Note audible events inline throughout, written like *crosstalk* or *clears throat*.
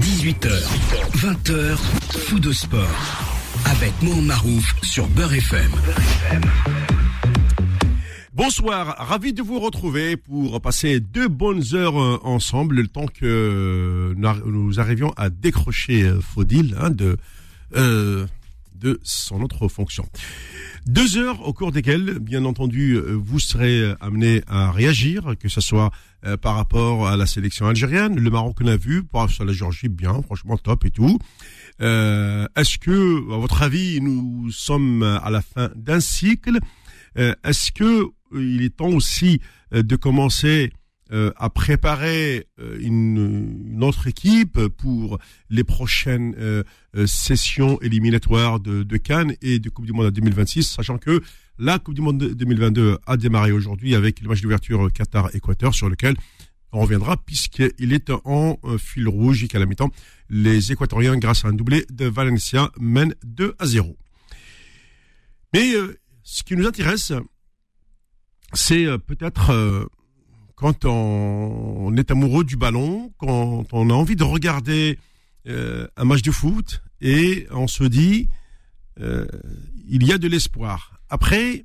18h, 20h, fou de sport. Avec Mohamed Marouf sur Beurre FM. Bonsoir, ravi de vous retrouver pour passer deux bonnes heures euh, ensemble, le temps que nous arrivions à décrocher euh, Faudil hein, euh, de son autre fonction. Deux heures au cours desquelles, bien entendu, vous serez amené à réagir, que ce soit par rapport à la sélection algérienne, le Maroc qu'on a vu, à la Géorgie, bien, franchement top et tout. Est-ce que, à votre avis, nous sommes à la fin d'un cycle? Est-ce que il est temps aussi euh, de commencer euh, à préparer euh, une, autre équipe pour les prochaines sessions éliminatoires de, de, Cannes et de Coupe du Monde en 2026, sachant que la Coupe du Monde 2022 a démarré aujourd'hui avec le match d'ouverture Qatar-Équateur sur lequel on reviendra puisqu'il est en fil rouge jusqu'à la mi-temps. Les Équatoriens, grâce à un doublé de Valencia, mènent 2 à 0. Mais ce qui nous intéresse, c'est euh, peut-être euh, quand on, est amoureux du ballon, quand on a envie de regarder euh, un match de foot et on se dit il y a de l'espoir. Après,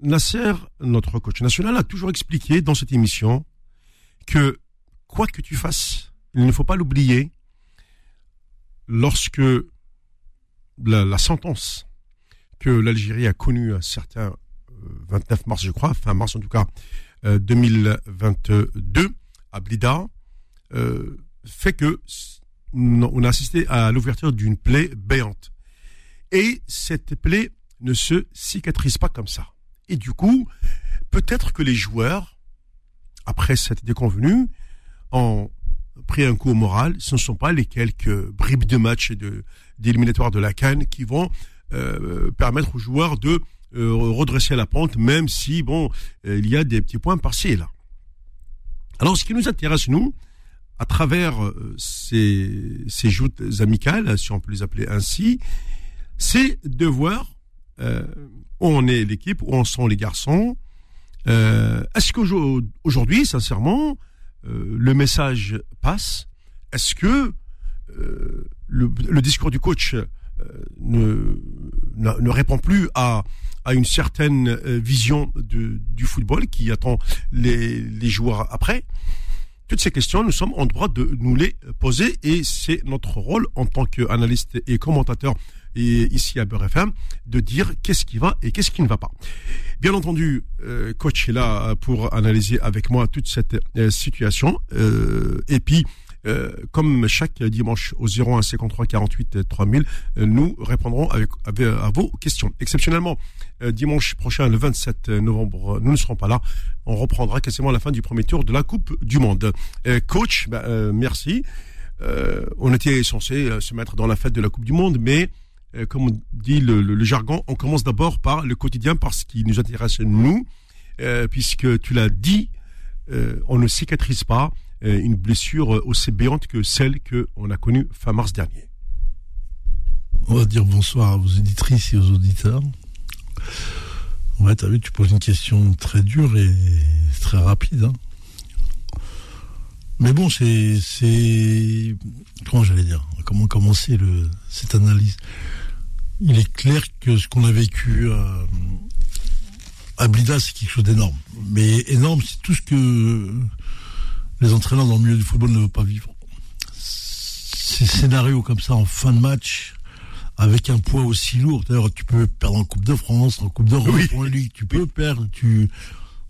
Nasser, notre coach national, a toujours expliqué dans cette émission que quoi que tu fasses, il ne faut pas l'oublier, lorsque la, sentence que l'Algérie a connue à certains 29 mars, je crois, fin mars en tout cas, 2022, euh, à Blida, euh, fait que on a assisté à l'ouverture d'une plaie béante. Et cette plaie ne se cicatrise pas comme ça. Et du coup, peut-être que les joueurs, après cette déconvenue, ont pris un coup au moral. Ce ne sont pas les quelques bribes de match et d'éliminatoire de, la Cannes qui vont euh, permettre aux joueurs de redresser la pente, même si, bon, euh, il y a des petits points par-ci là. Alors, ce qui nous intéresse, nous, à travers euh, ces, ces joutes amicales, si on peut les appeler ainsi, c'est de voir où on est l'équipe, où en sont les garçons. Est-ce qu'aujourd'hui, sincèrement, le message passe? Est-ce que le, le, discours du coach ne, ne, répond plus à à une certaine euh, vision du football qui attend les, les joueurs après toutes ces questions, nous sommes en droit de nous les poser et c'est notre rôle en tant qu'analyste et commentateur et ici à Beurre FM de dire qu'est-ce qui va et qu'est-ce qui ne va pas. Bien entendu, euh, coach est là pour analyser avec moi toute cette euh, situation et puis euh, comme chaque dimanche au 01 53 48 3000, nous répondrons avec, à vos questions. Exceptionnellement, euh, dimanche prochain, le 27 novembre, nous ne serons pas là. On reprendra quasiment la fin du premier tour de la Coupe du Monde. Euh, coach, ben, merci. on était censé se mettre dans la fête de la Coupe du Monde, mais comme dit le, le, jargon, on commence d'abord par le quotidien, parce qu'il nous intéresse nous, puisque tu l'as dit, on ne cicatrise pas euh, une blessure aussi béante que celle qu'on a connue fin mars dernier. On va dire bonsoir à vos éditrices et aux auditeurs. Ouais, t'as vu, tu poses une question très dure et très rapide. Hein. Mais bon, c'est, c'est, comment j'allais dire, comment commencer cette analyse? Il est clair que ce qu'on a vécu à, à Blida, c'est quelque chose d'énorme. Mais énorme, c'est tout ce que les entraîneurs dans le milieu du football ne veulent pas vivre. Ces scénarios comme ça en fin de match, avec un poids aussi lourd. D'ailleurs, tu peux perdre en Coupe de France, en Coupe d'Europe, en Ligue, tu peux perdre, tu,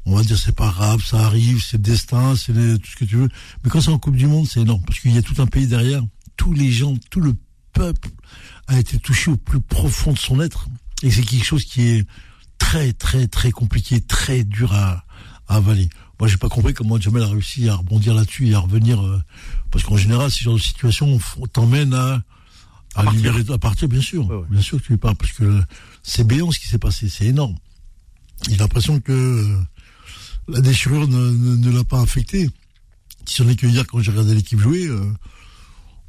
on va dire c'est pas grave, ça arrive, c'est le destin, c'est tout ce que tu veux. Mais quand c'est en Coupe du Monde, c'est énorme, parce qu'il y a tout un pays derrière. Tous les gens, tout le peuple a été touché au plus profond de son être. Et c'est quelque chose qui est très, très, très compliqué, très dur à, à avaler. Moi, j'ai pas compris comment Jamel a réussi à rebondir là-dessus et à revenir. Euh, parce qu'en général, ce genre de situation t'emmène à, à, à libérer, à partir, bien sûr. Bien sûr que tu lui parles. Parce que c'est béant ce qui s'est passé. C'est énorme. Il a l'impression que euh, la déchirure ne, ne, l'a pas affecté. Si on est que hier, quand j'ai regardé l'équipe jouer, euh,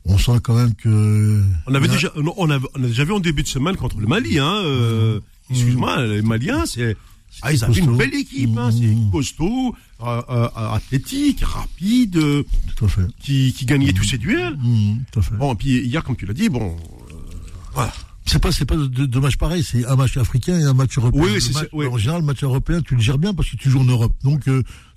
on sent quand même que. On avait déjà, on, a, on a déjà vu en début de semaine contre le Mali, hein. Mmh. Excuse-moi, les Maliens, c'est Ah, ils avaient une belle équipe, hein, c'est mmh. costaud, euh, euh, athlétique, rapide, tout à fait. qui, qui gagnait tous ses duels. Mmh, tout à fait. Bon, puis hier, comme tu l'as dit, bon, voilà. C'est pas, c'est pas deux, matchs pareils, c'est un match africain et un match européen. Oui, c'est. En général, le match européen, tu le gères bien parce que tu joues en Europe. Donc,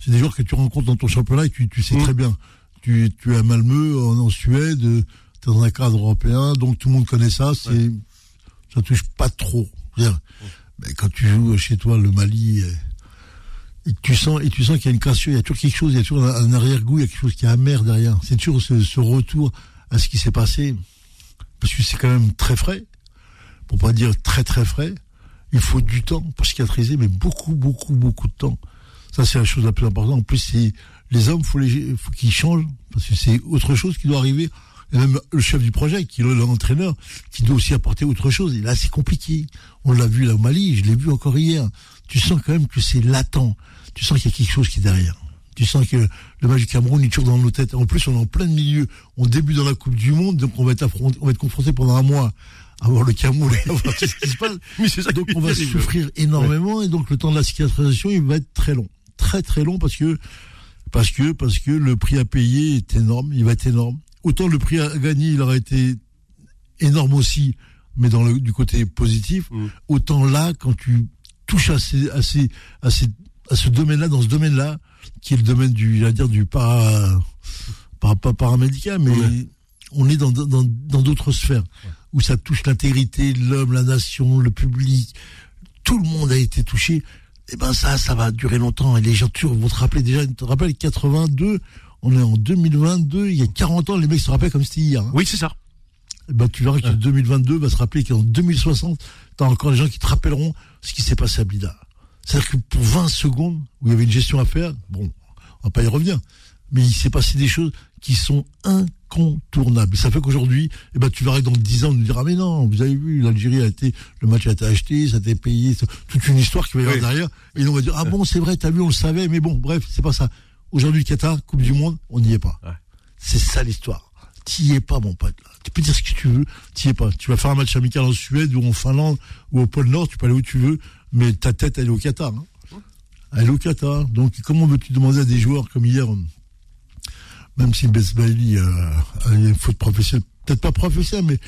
c'est des joueurs que tu rencontres dans ton championnat et tu, tu sais mmh. très bien. Tu, tu es à Malmö, en, en Suède, tu es dans un cadre européen, donc tout le monde connaît ça. C'est, ça touche pas trop. Mais quand tu joues chez toi le Mali, euh, et tu sens et tu sens qu'il y a une cassure, il y a toujours quelque chose, il y a toujours un, arrière-goût, il y a quelque chose qui est amer derrière. C'est toujours ce, retour à ce qui s'est passé, parce que c'est quand même très frais, pour pas dire très très frais. Il faut du temps pour cicatriser, mais beaucoup beaucoup beaucoup de temps. Ça c'est la chose la plus importante. En plus, c'est les hommes, faut les, faut qu'ils changent, parce que c'est autre chose qui doit arriver et même le chef du projet, qui est l'entraîneur, qui doit aussi apporter autre chose. Et là, c'est compliqué. On l'a vu là au Mali, je l'ai vu encore hier. Tu sens quand même que c'est latent. Tu sens qu'il y a quelque chose qui est derrière. Tu sens que le match du Cameroun est toujours dans nos têtes. En plus, on est en plein milieu. On débute dans la Coupe du Monde, donc on va être affronté, on va être confronté pendant un mois à voir le Cameroun et à voir ce qui se passe. *laughs* Mais ça donc on va souffrir énormément et donc le temps de la cicatrisation, il va être très long. Très très long parce que parce que parce que le prix à payer est énorme, il va être énorme autant le prix à gagner, il aurait été énorme aussi, mais dans le, du côté positif, mm. autant là, quand tu touches à, ces, à, ces, à, ces, à ce domaine-là, dans ce domaine-là, qui est le domaine du, dire, du para, pas paramédical, mais on est dans dans d'autres sphères où ça touche l'intégrité, l'homme, la nation, le public, tout le monde a été touché. Et eh ben ça, ça va durer longtemps. Et les gens vont te rappeler déjà, tu te rappelles 82, on est en 2022, il y a 40 ans, les mecs se rappellent comme c'était hier. Hein. Oui, c'est ça. bah, tu verras que 2022 va se rappeler qu'en 2060, t'as encore des gens qui te rappelleront ce qui s'est passé à Blida. C'est-à-dire que pour 20 secondes, où il y avait une gestion à faire, bon, on va pas y revenir, mais il s'est passé des choses qui sont incontournables. Ça fait qu'aujourd'hui, eh ben, tu verras que dans 10 ans, on nous dira, mais non, vous avez vu, l'Algérie a été, le match a été acheté, ça a été payé, toute une histoire qui va y avoir derrière. Et on va dire, ah bon, c'est vrai, t'as vu, on le savait, mais bon, bref, c'est pas ça. Aujourd'hui, Qatar, Coupe du Monde, on n'y est pas. C'est ça l'histoire. T'y es pas, mon pote. Tu peux dire ce que tu veux, t'y es pas. Tu vas faire un match amical en Suède ou en Finlande ou au pôle Nord, tu peux aller où tu veux, mais ta tête, elle est au Qatar. Hein. Elle est au Qatar. Donc, comment veux-tu demander à des joueurs comme hier, même si Besbaili euh, a une faute professionnelle, peut-être pas professionnelle, mais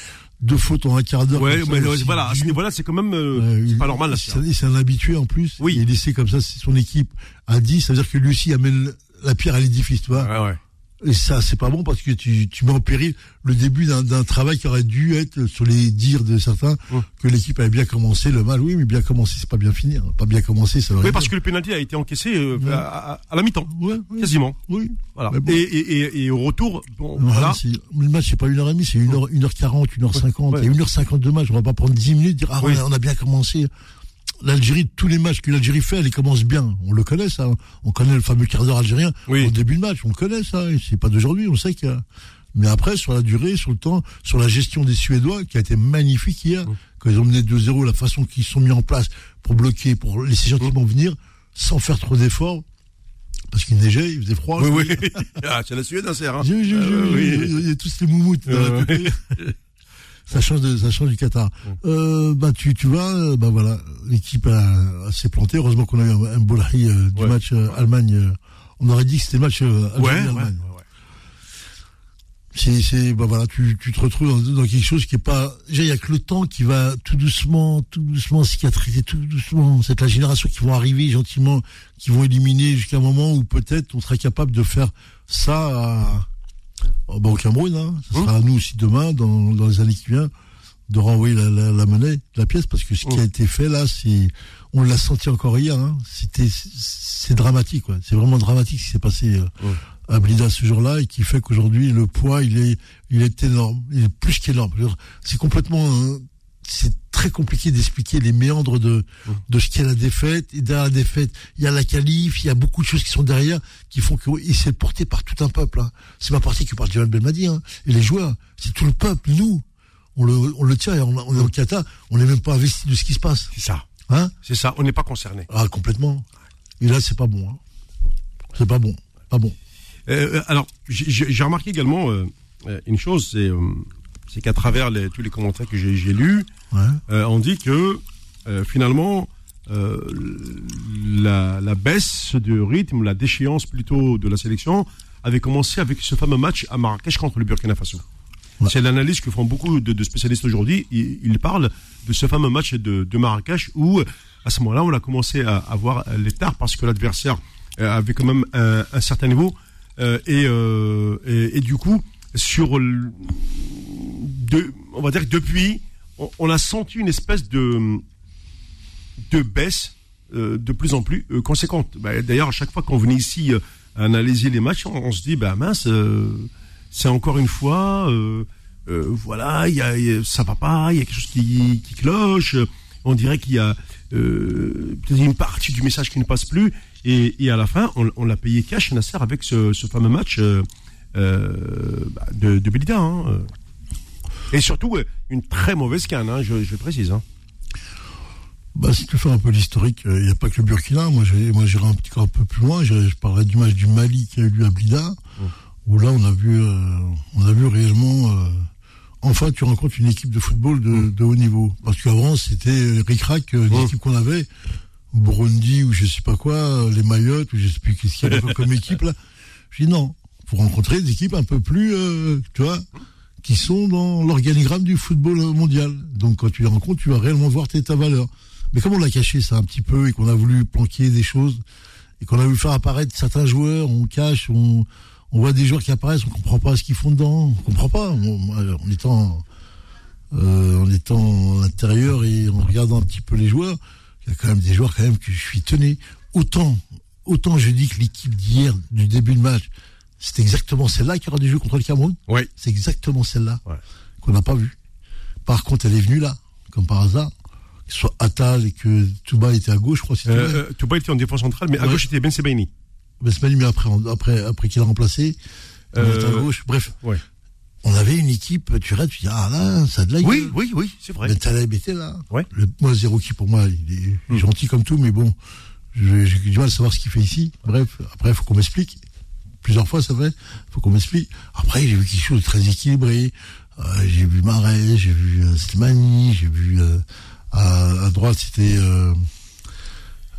deux fautes en un quart d'heure. Ouais, mais voilà, c'est quand même euh, pas normal. C'est un habitué en plus. Oui. Il laissé comme ça son équipe à 10, ça veut dire que lui aussi amène la pierre à l'édifice, tu vois. Ouais, ouais. Et ça, c'est pas bon parce que tu, tu mets en péril le début d'un travail qui aurait dû être sur les dires de certains hum. que l'équipe avait bien commencé le mal. Oui, mais bien commencé, c'est pas bien finir. Pas bien commencé, ça. Oui, parce que le penalty a été encaissé euh, à, la mi-temps, quasiment. Oui. Voilà. Et, et, et, au retour, bon, voilà. Le match, c'est pas une heure et demie, c'est une heure, une heure quarante, une heure cinquante. A une heure cinquante de match. On va pas prendre dix minutes, dire ah on a bien commencé l'Algérie, tous les matchs que l'Algérie fait, elle commence bien. On le connaît, ça. On connaît le fameux quart d'heure algérien au début de match. On le connaît, ça. C'est pas d'aujourd'hui. On sait qu'il y a... Mais après, sur la durée, sur le temps, sur la gestion des Suédois, qui a été magnifique hier, quand ils ont mené 2-0, la façon qu'ils sont mis en place pour bloquer, pour laisser gentiment venir, sans faire trop d'efforts, parce qu'il neigeait, il faisait froid. Oui, oui. *laughs* ah, c'est la Suède, hein, c'est hein. Je, je, je, Il y a tous ces moumoutes. *laughs* ça change de, ça change du Qatar. Euh, bah tu, tu vois, euh, bah voilà, l'équipe s'est plantée. Heureusement qu'on a eu un, un beau euh, du match euh, Allemagne. on aurait dit que c'était le match Allemagne. Ouais, c'est, c'est, bah voilà, tu, tu te retrouves dans, dans quelque chose qui est pas. Déjà, il y a que le temps qui va tout doucement, tout doucement cicatriser, tout doucement. C'est la génération qui vont arriver gentiment, qui vont éliminer jusqu'à un moment où peut-être on sera capable de faire ça à, bah, au Cameroun. Hein. Ce sera à nous aussi demain, dans, dans les années qui viennent, de renvoyer la, la, la, monnaie, la pièce, parce que ce qui a été fait là, c'est, on l'a senti encore hier. Hein. C'était, c'est dramatique. Quoi. C'est vraiment dramatique ce qui s'est passé euh, à Blida ce jour-là et qui fait qu'aujourd'hui le poids, il est, il est énorme. Il est plus qu'énorme. C'est complètement, euh, c'est très compliqué d'expliquer les méandres de, de ce qu'est la défaite. Et derrière la défaite, il y a la qualif, il y a beaucoup de choses qui sont derrière, qui font qu'il s'est porté par tout un peuple. Hein. C'est pas porté que par Jamal Belmadi hein, et les joueurs. C'est tout le peuple, nous. On le, on le tient et on, on est au Qatar, on n'est même pas investi de ce qui se passe. C'est ça. Hein? C'est ça, on n'est pas concerné. Ah, complètement. Et là, c'est pas bon. Hein. C'est pas bon. Pas bon. Euh, euh alors, j'ai remarqué également euh, une chose, c'est euh, qu'à travers les, tous les commentaires que j'ai lus, ouais. on dit que finalement, euh, la, la baisse de rythme, la déchéance plutôt de la sélection avait commencé avec ce fameux match à Marrakech contre le Burkina Faso. C'est l'analyse que font beaucoup de, de spécialistes aujourd'hui. Ils, ils, parlent de ce fameux match de, de Marrakech où, à ce moment-là, on a commencé à avoir l'état parce que l'adversaire euh, avait quand même un, un certain niveau. Euh, et, euh, et, et, du coup, sur le, de, on va dire que depuis, on, a senti une espèce de, de baisse euh, de plus en plus euh, conséquente. Bah, D'ailleurs, à chaque fois qu'on venait ici euh, analyser les matchs, on, se dit, bah mince, c'est encore une fois, voilà, y y a, ça va pas, il y a quelque chose qui, qui cloche. On dirait qu'il y a une partie du message qui ne passe plus. Et, à la fin, on, l'a payé cash, Nasser, avec ce, fameux match bah, de, de Belida. Hein. Et surtout, une très mauvaise canne, hein, je, je précise. Hein. Bah, si tu fais un peu l'historique, il n'y a pas que le Burkina. Moi, j'irai un petit peu un peu plus loin. Je, parlerai du match du Mali qui a eu lieu à Blida, mmh. où là, on a vu, euh, on a vu réellement. Euh, enfin, tu rencontres une équipe de football de, mmh. de haut niveau. Parce qu'avant, c'était ric-rac, euh, l'équipe mmh. qu'on avait. Burundi ou je sais pas quoi, les Mayotte ou je sais plus qu'est-ce qu'il y a comme *laughs* équipe là. Je dis non, faut rencontrer des équipes un peu plus, euh, tu vois, qui sont dans l'organigramme du football mondial. Donc quand tu les rencontres, tu vas réellement voir ta valeur. Mais comme on l'a caché ça un petit peu et qu'on a voulu planquer des choses et qu'on a voulu faire apparaître certains joueurs, on cache, on, voit des joueurs qui apparaissent, on comprend pas ce qu'ils font dedans, on comprend pas. En étant euh, en étant à l'intérieur et en regardant un petit peu les joueurs, il y a quand même des joueurs quand même que je suis tenu. Autant, autant je dis que l'équipe d'hier, du début de match, c'est exactement celle-là qui aura des jeux contre le Cameroun. Oui. C'est exactement celle-là ouais. qu'on n'a pas vue. Par contre, elle est venue là, comme par hasard. Soit Attal et que Touba était à gauche, je crois. Euh, euh, Touba était en défense centrale, mais à gauche c'était Ben Sebaini. Ben Sebaini, mais après, après, après qu'il a remplacé, euh, à gauche. Bref. Ouais. On avait une équipe, tu regardes, tu dis, ah là, ça a de la Oui, gueule. oui, oui, c'est vrai. Ben Taleb était là. Ouais. Le, moi, Zéro qui, pour moi, il est mmh. gentil comme tout, mais bon, j'ai du mal à savoir ce qu'il fait ici. Bref, après, il faut qu'on m'explique plusieurs fois, c'est vrai. Faut qu'on m'explique. Après, j'ai vu quelque chose de très équilibré. Euh, j'ai vu Marais, j'ai vu euh, Slimani, j'ai vu euh, à, à, droite c'était euh,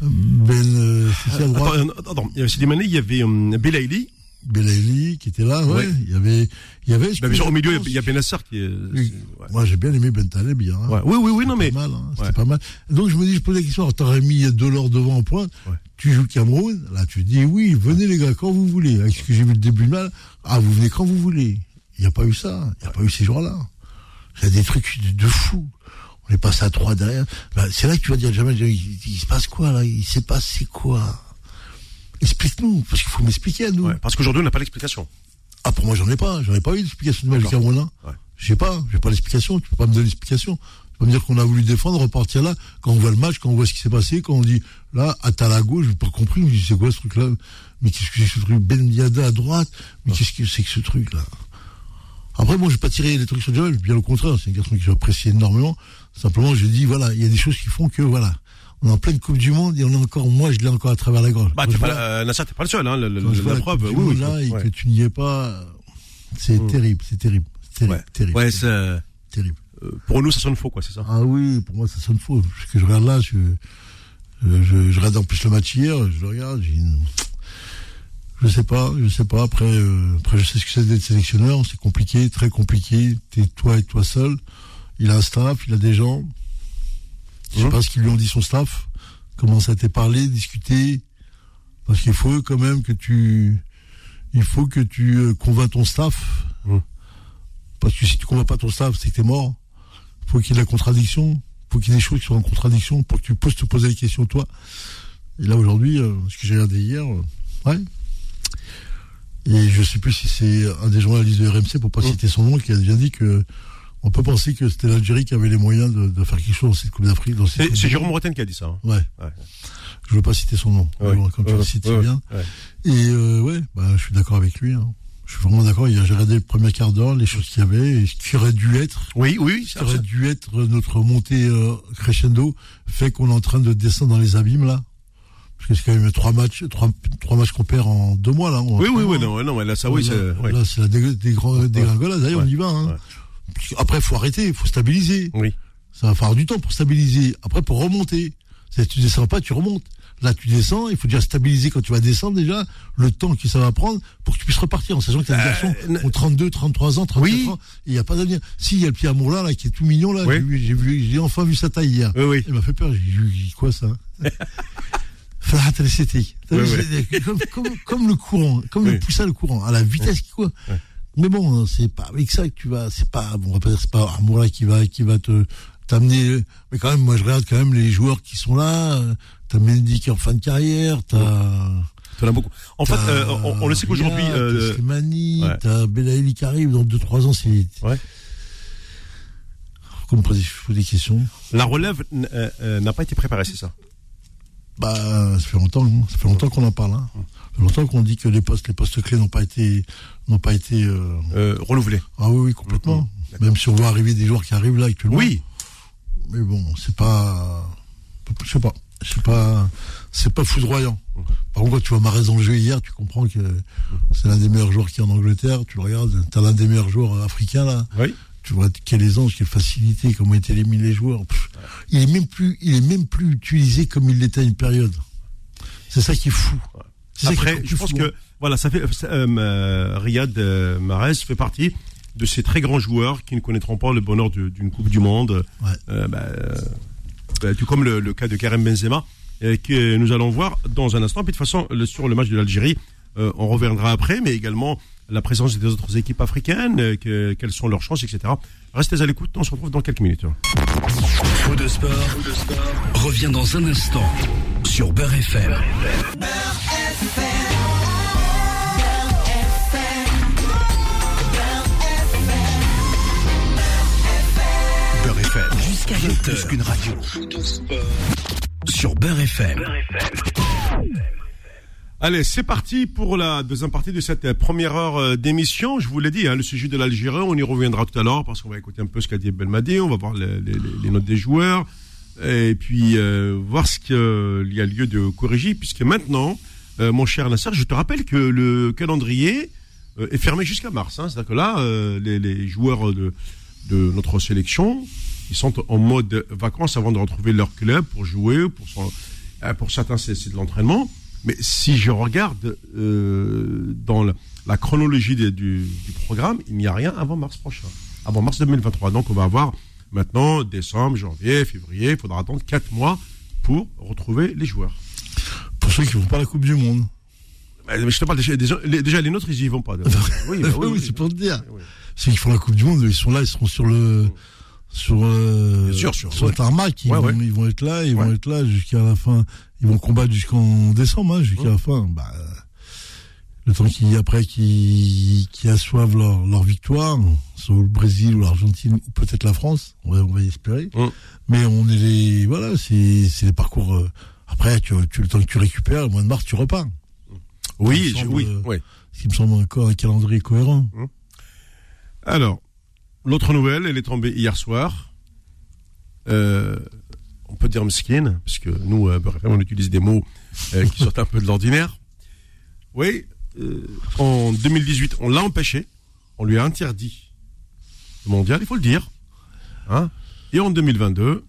Ben. c'était à droite. Attends, attends, il y avait Slimani, il y avait um, Belaïli. Belaïli qui était là, ouais. ouais. Il y avait, il y avait. Ben, au milieu, il y a Benassar qui est. Oui. Ouais. Moi, j'ai bien aimé Ben Taleb bien. Hein. Ouais. Oui, oui, oui, non mais. Pas mal, hein. C'était pas mal. Donc je me dis, je pose la question. T'aurais mis Delors devant en pointe. Tu joues Cameroun. Là, tu dis oui, venez les gars quand vous voulez. Avec ce que j'ai vu le début de mal, ah vous venez quand vous voulez. Il n'y a pas eu ça. Il n'y a pas eu ces jours-là. Il y a des trucs de, de fou. On est passé à trois derrière. Ben, c'est là que tu vas dire jamais. Il, il, se passe quoi là? Il s'est passé quoi? Explique-nous, parce qu'il faut m'expliquer à nous. Ouais, parce qu'aujourd'hui, on n'a pas l'explication. Ah, pour moi, j'en ai pas. J'en ai pas eu d'explication du match du Cameroun. Ouais. Je sais pas. J'ai pas l'explication. Tu peux pas me donner l'explication. Peux me dire qu'on a voulu défendre, repartir là. Quand on voit le match, quand on voit ce qui s'est passé, quand on dit là, à la gauche, j'ai pas compris. Je me dis, c'est quoi ce truc-là? Mais qu'est-ce que c'est que ce truc? Ben Diada à droite? Mais qu'est-ce que c'est que ce truc-là? Après, moi, je vais pas tirer les trucs sur Joel. Bien au contraire, c'est un garçon que j'apprécie énormément. Simplement, je dis, voilà, il y a des choses qui font que, voilà on est en pleine Coupe du Monde et on est encore, moi, je l'ai encore à travers la gorge. Bah, t'es pas, euh, t'es pas le seul, hein, le, le, la, la preuve. Oui, oui, là, et que tu n'y es pas, c'est mmh. terrible, c'est terrible, terrible, ouais. terrible. Ouais, c'est terrible. Euh, pour nous, ça sonne faux, quoi, c'est ça. Ah oui, pour moi, ça sonne faux. Parce que je regarde là, je, je, je, je regarde en plus le match hier, je le regarde, j'ai je sais pas, je sais pas. Après, euh, après, je sais ce que c'est d'être sélectionneur. C'est compliqué, très compliqué. T'es toi et toi seul. Il a un staff, il a des gens. Je sais mmh. pas ce qu'ils lui ont dit son staff. Comment ça t'est parlé, discuté. Parce qu'il faut quand même que tu, il faut que tu euh, convaincs ton staff. Mmh. Parce que si tu convaincs pas ton staff, c'est que t'es mort. Faut qu'il y ait de la contradiction. Faut qu'il y ait des choses qui soient en contradiction pour que tu puisses te poser les questions toi. Et là aujourd'hui, euh, ce que j'ai regardé hier, euh, ouais. Et je sais plus si c'est un des journalistes de RMC, pour pas mmh. citer son nom, qui a bien dit que on peut penser que c'était l'Algérie qui avait les moyens de, de, faire quelque chose dans cette Coupe d'Afrique. C'est Jérôme Bretagne qui a dit ça. Hein. Ouais. ouais. Je veux pas citer son nom, ouais. comme tu le cites bien. Et euh, ouais, bah, je suis d'accord avec lui. Hein. Je suis vraiment d'accord. J'ai regardé le premier quart d'heure, les choses qu'il y avait, et ce qui aurait dû être. Oui, oui, ce qui aurait dû être notre montée euh, crescendo fait qu'on est en train de descendre dans les abîmes là. Parce que c'est quand même trois matchs, trois, trois matchs qu'on perd en deux mois là. Oui, oui, oui, non, non, là, ça, oui, là, là c'est la dég dég dégringolade. D'ailleurs, on y va. Hein. Après, il faut arrêter, il faut stabiliser. Oui. Ça va falloir du temps pour stabiliser. Après, pour remonter. C'est tu descends pas, tu remontes. Là, tu descends, il faut déjà stabiliser quand tu vas descendre déjà, le temps que ça va prendre pour que tu puisses repartir, en sachant que tu as des garçons Euh, qui ont 32, 33 ans, 34 Oui. ans, il n'y a pas d'avenir. Si, il y a le petit amour là, là, qui est tout mignon, là, Oui. j'ai vu- j'ai vu, j'ai enfin vu sa taille hier. Oui, oui. Il m'a fait peur, j'ai dit, quoi ça *laughs* Farhat al-Seti. Oui, comme, comme, comme le courant, comme le poussin le courant, à la vitesse qui. Mais bon, c'est pas avec ça que tu vas, c'est pas, bon, on va pas dire c'est pas Amoura qui va, qui va te, t'amener, mais quand même, moi je regarde quand même les joueurs qui sont là, euh, t'as Mendy qui est en fin de carrière, t'as, T'en as beaucoup. En fait, t'as euh, on, on le sait qu'aujourd'hui, euh, t'as Slimani, ouais. t'as Belaïli qui arrive dans 2-3 ans, c'est, Ouais. Comme me posez faut des questions. la relève euh, euh, n'a pas été préparée, c'est ça? Bah, ça fait longtemps, hein. ça fait longtemps qu'on en parle. Hein. Ça fait longtemps qu'on dit que les postes, les postes clés n'ont pas été, n'ont pas été. euh, euh, Renouvelée. Ah oui, oui, complètement. Même si on voit arriver des joueurs qui arrivent là actuellement. Oui. Mais bon, c'est pas, je sais pas, sais pas, c'est pas foudroyant. Par contre, quand tu vois Marais dans le jeu hier, tu comprends que c'est l'un des meilleurs joueurs qui est en Angleterre. Tu le regardes, t'as l'un des meilleurs joueurs africains là. Oui. Tu vois quelle aisance, quelle facilité, comment il élimine les joueurs. Pff, il est même plus, il est même plus utilisé comme il l'était à une période. C'est ça qui est fou. C'est est Après, je pense fou, que hein. voilà, ça fait euh, euh, Riyad euh, Mahrez fait partie de ces très grands joueurs qui ne connaîtront pas le bonheur d'une Coupe du Monde. Ouais. Euh, bah, euh, bah, tout comme le, le cas de Karim Benzema, euh, que nous allons voir dans un instant. Puis de toute façon, le- sur le match de l'Algérie, euh, on reviendra après, mais également la présence des autres équipes africaines, euh, que- quelles sont leurs chances, etc. Restez à l'écoute, on se retrouve dans quelques minutes. Faux de sport, revient dans un instant sur Beurre FM. Beurre FM, jusqu'à 20h. Plus qu'une radio. Sur Beurre FM. Allez, c'est parti pour la deuxième partie de cette euh, première heure euh, d'émission. Je vous l'ai dit, hein, le sujet de l'Algérie, on y reviendra tout à l'heure parce qu'on va écouter un peu ce qu'a dit Belmadi, on va voir les, les- les notes des joueurs et puis euh, voir ce qu'il y a lieu de corriger puisque maintenant, euh, mon cher Nasser, je te rappelle que le calendrier est fermé jusqu'à mars. Hein, C'est-à-dire que là, euh, les, les joueurs de, de notre sélection, ils sont en mode vacances avant de retrouver leur club pour jouer, pour, son- euh, pour certains c'est de l'entraînement. Mais si je regarde euh, dans la, la chronologie des- du, du programme, il n'y a rien avant mars prochain, avant mars 2023. Donc on va avoir maintenant décembre, janvier, février. Il faudra attendre quatre mois pour retrouver les joueurs. Pour ceux qui vont pas à la Coupe du Monde. Mais je te parle déjà, déjà, les, nôtres, ils y vont pas. *laughs* Oui, bah oui, oui. c'est pour te dire. Oui. Ceux qui font la Coupe du Monde, ils sont là, ils seront sur le, sur, euh, sûr, sur- ouais. tarmac. Ils, Ouais, vont, ouais. ils vont être là, ils vont être là jusqu'à la fin. Ils vont combattre jusqu'en décembre, hein, jusqu'à la fin. Bah, le temps qu'ils, après, qu'ils, qu'ils assoivent leur, leur victoire, soit le Brésil ou l'Argentine, ou peut-être la France, on va, on va y espérer. Ouais. Mais on est les, voilà, c'est, c'est les parcours, euh, après, tu, tu, le temps que tu récupères, au mois de mars, tu repars. Oui, je- oui, oui. Ce qui me semble encore un calendrier cohérent. Alors, l'autre nouvelle, elle est tombée hier soir. Euh, on peut dire mesquine, puisque nous, euh, FM, on utilise des mots euh, qui *laughs* sortent un peu de l'ordinaire. Oui, en 2018, on l'a empêché. On lui a interdit le mondial, il faut le dire. Hein Et en 2022,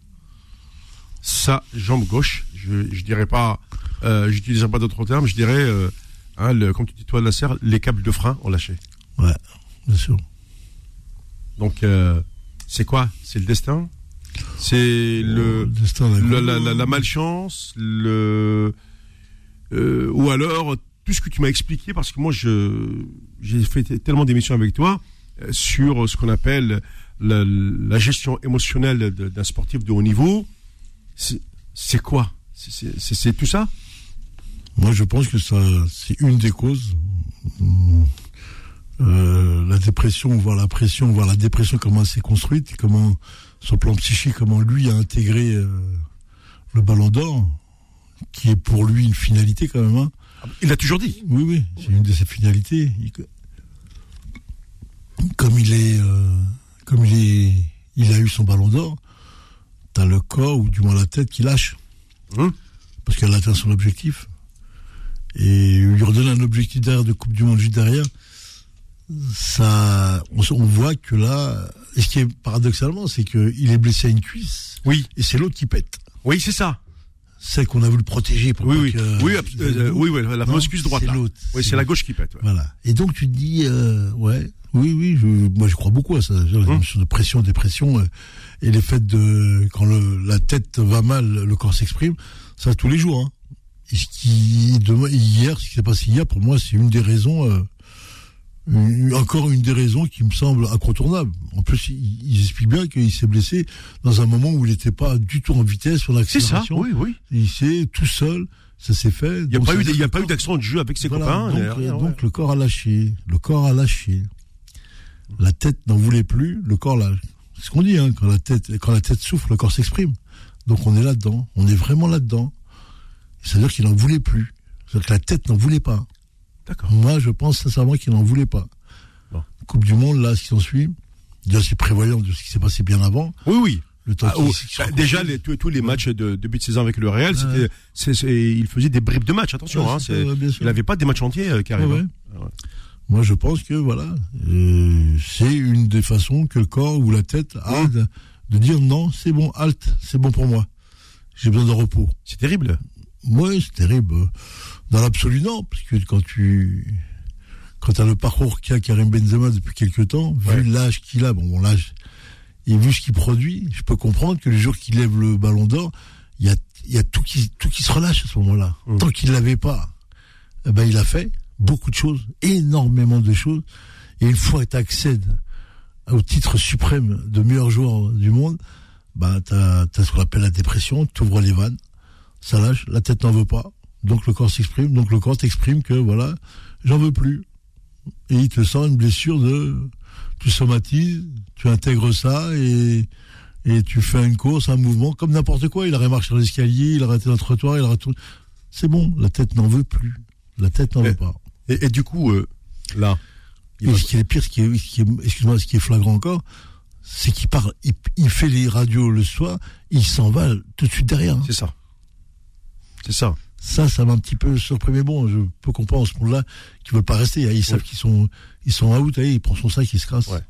sa jambe gauche, je, je dirais pas, j'utiliserai pas d'autres termes, je dirais, hein, le, comme tu dis toi, la serre, les câbles de frein ont lâché. Ouais, bien sûr. Donc, euh, c'est quoi? C'est le destin? C'est le, destin, le- d'accord. la, la- la malchance le, euh, Ou alors, tout ce que tu m'as expliqué, parce que moi, j'ai fait tellement d'émissions avec toi euh, sur ce qu'on appelle la, gestion émotionnelle d'un sportif de haut niveau. C'est quoi? C'est- tout ça? Moi, je pense que ça, c'est une des causes. Euh, la dépression, voir la pression, voir la dépression, comment elle s'est construite, comment, le plan psychique, comment lui a intégré euh, le ballon d'or, qui est pour lui une finalité quand même. hein. Il l'a toujours dit. Oui, oui, c'est une de ses finalités. Il- comme il est, euh, comme il est, il a eu son ballon d'or, t'as le corps ou du moins la tête qui lâche, Hum parce qu'elle atteint son objectif. Et lui redonner un objectif derrière de Coupe du Monde juste derrière, ça, on, on voit que là, et ce qui est paradoxalement, c'est qu'il est blessé à une cuisse Oui, et c'est l'autre qui pète. oui, c'est ça. celle qu'on a voulu protéger. Pour oui, oui, que- oui, euh, oui, oui, la cuisse droite. c'est l'autre, Oui, c'est la gauche qui pète. ouais. Voilà. Et donc tu te dis, euh, ouais, oui, oui, je, moi je crois beaucoup à ça. La Hum. de pression, dépression, euh, et les faits de quand le, la tête va mal, le corps s'exprime, ça tous les jours. Hein. Et ce qui demain, hier, ce qui s'est passé hier, pour moi, c'est une des raisons, euh, une- encore une des raisons qui me semble incontournable. En plus, il, il explique bien qu'il s'est blessé dans un moment où il n'était pas du tout en vitesse sur C'est ça, oui, oui. Il s'est tout seul, ça s'est fait. Il n'y a pas eu, y a dire pas que eu d'accent de jeu avec ses voilà, copains. donc, rien, donc ouais. le corps a lâché. Le corps a lâché. La tête n'en voulait plus, le corps lâche. C'est ce qu'on dit, hein, quand la tête, quand la tête souffre, le corps s'exprime. Donc on est là-dedans, on est vraiment là-dedans. C'est-à-dire qu'il n'en voulait plus. C'est-à-dire que la tête n'en voulait pas. Moi, je pense sincèrement qu'il n'en voulait pas. Bon. Coupe du Monde, là, ce qui s'ensuit, déjà c'est prévoyant de ce qui s'est passé bien avant. Oui, oui. Le temps Ah, oh, bah, déjà, les- tous, tous les matchs de début de saison avec le Real, Ouais. il faisait des bribes de matchs. Attention, Ouais, hein, il n'avait pas des matchs entiers euh, qui. Ouais, hein. ouais. Moi, je pense que voilà, euh, c'est une des façons que le corps ou la tête a de, de dire non, c'est bon, halte, c'est bon pour moi. J'ai besoin de repos. C'est terrible. Ouais, c'est terrible. Dans l'absolu, non, parce que quand tu quand as le parcours qu'a Karim Benzema depuis quelques temps, Ouais. vu l'âge qu'il a, bon, bon, l'âge, et vu ce qu'il produit, je peux comprendre que le jour qu'il lève le ballon d'or, il y a, il y a tout qui, tout qui se relâche à ce moment-là. Mm. Tant qu'il l'avait pas, eh ben, il a fait beaucoup de choses, énormément de choses. Et une fois que tu accèdes au titre suprême de meilleur joueur du monde, bah, t'as, t'as ce qu'on appelle la dépression, t'ouvres les vannes, ça lâche, la tête n'en veut pas, donc le corps s'exprime, donc le corps t'exprime que voilà, j'en veux plus. Et il te sent une blessure de, tu somatises, tu intègres ça et, et tu fais une course, un mouvement, comme n'importe quoi. Il aurait marché dans l'escalier, il aurait été dans le trottoir, il aurait tout. C'est bon, la tête n'en veut plus. La tête n'en veut pas. Et, et du coup, euh, là, il Et va- ce qui est pire, ce qui est, ce qui est- excuse-moi, ce qui est flagrant encore, c'est qu'il parle, il, il fait les radios le soir, il s'en va tout de suite derrière. hein. c'est ça. C'est ça. Ça, ça m'a un petit peu surpris, mais bon, je peux comprendre ce monde-là qui veulent pas rester. Ils savent qu'ils sont, ils sont out, et il prend son sac, il se casse. Ouais.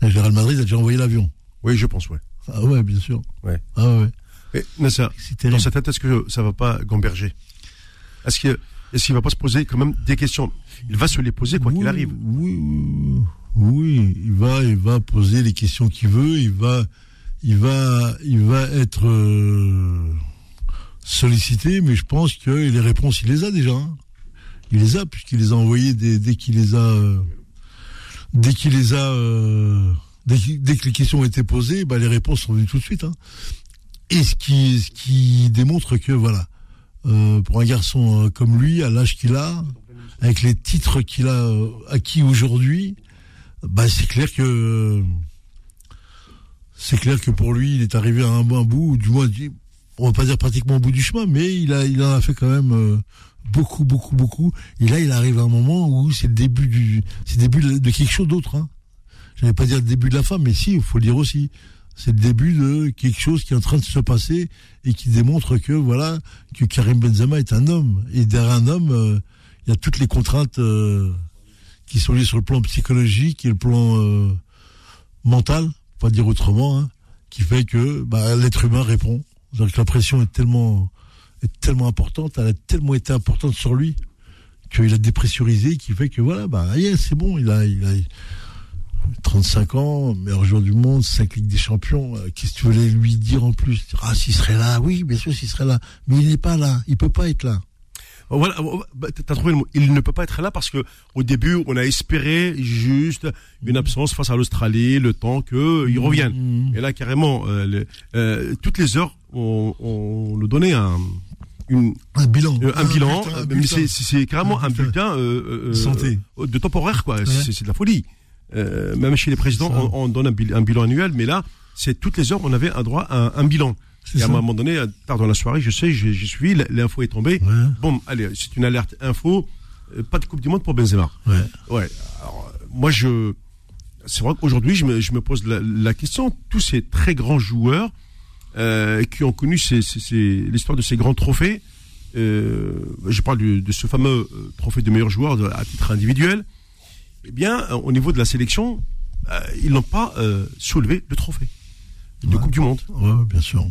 Le Real Madrid a déjà envoyé l'avion. Oui, je pense, ouais. Ah ouais, bien sûr. Ouais. Ah ouais. Mais, mais ça, C'est dans sa tête, est-ce que ça va pas gamberger? Est-ce qu'il est-ce qu'il va pas se poser quand même des questions? Il va se les poser quoi qu'il Oui, arrive. Oui, oui, oui, il va, il va poser les questions qu'il veut. Il va, il va, il va être euh, sollicité, mais je pense que les réponses, il les a déjà. hein. Il les a puisqu'il les a envoyées dès, dès qu'il les a, euh, dès qu'il les a, euh, dès, que les questions ont été posées, bah, les réponses sont venues tout de suite. hein. Et ce qui, ce qui démontre que voilà, euh, pour un garçon euh, comme lui, à l'âge qu'il a, avec les titres qu'il a acquis aujourd'hui, bah c'est clair que c'est clair que pour lui, il est arrivé à un, bon bout, ou du moins, on va pas dire pratiquement au bout du chemin, mais il a, il en a fait quand même euh, beaucoup, beaucoup, beaucoup. Et là, il arrive à un moment où c'est le début du, c'est le début de, quelque chose d'autre. Hein. Je vais pas dire le début de la fin, mais si, il faut le dire aussi. C'est le début de quelque chose qui est en train de se passer et qui démontre que voilà que Karim Benzema est un homme et derrière un homme, euh, il y a toutes les contraintes euh, qui sont liées sur le plan psychologique et le plan euh, mental, pas dire autrement, hein, qui fait que bah, l'être humain répond. Donc la pression est tellement importante, elle a tellement été importante sur lui qu'il a dépressurisé, qui fait que voilà, bah c'est bon, il a, il a 35 ans, meilleur joueur du monde, 5 Ligues des Champions. euh, Qu'est-ce que tu voulais lui dire en plus? Ah, s'il serait là, oui, bien sûr, s'il serait là. Mais il n'est pas là, il peut pas être là. Voilà, oh, bah, t'as trouvé le mot. Il ne peut pas être là parce que au début, on a espéré juste une absence face à l'Australie, le temps qu'il revienne. Mmh. Et là, carrément, euh, le- euh, toutes les heures, on, on nous donnait un, une, Un bilan. euh, un, euh, c'est- carrément Un bulletin. euh, euh, Santé. euh, de temporaire, quoi. C'est c'est de la folie. Euh, même chez les présidents, on, on donne un, bil- un bilan annuel, mais là, c'est toutes les heures, on avait un droit à un, un bilan. Et à un moment donné, tard dans la soirée, je sais, j'ai suivi, l'info est tombée. Ouais, Bon, allez, c'est une alerte info. euh, Pas de Coupe du Monde pour Benzema. ouais. Ouais. Alors, euh, moi, je. C'est vrai qu'aujourd'hui, je me, je me pose la, la question. Tous ces très grands joueurs euh, qui ont connu l'histoire de ces grands trophées. euh, je parle du- de ce fameux trophée de meilleur joueur de- à titre individuel. Eh bien, au niveau de la sélection, euh, ils n'ont pas soulevé le trophée de Ouais. Coupe du Monde. Ouais, bien sûr.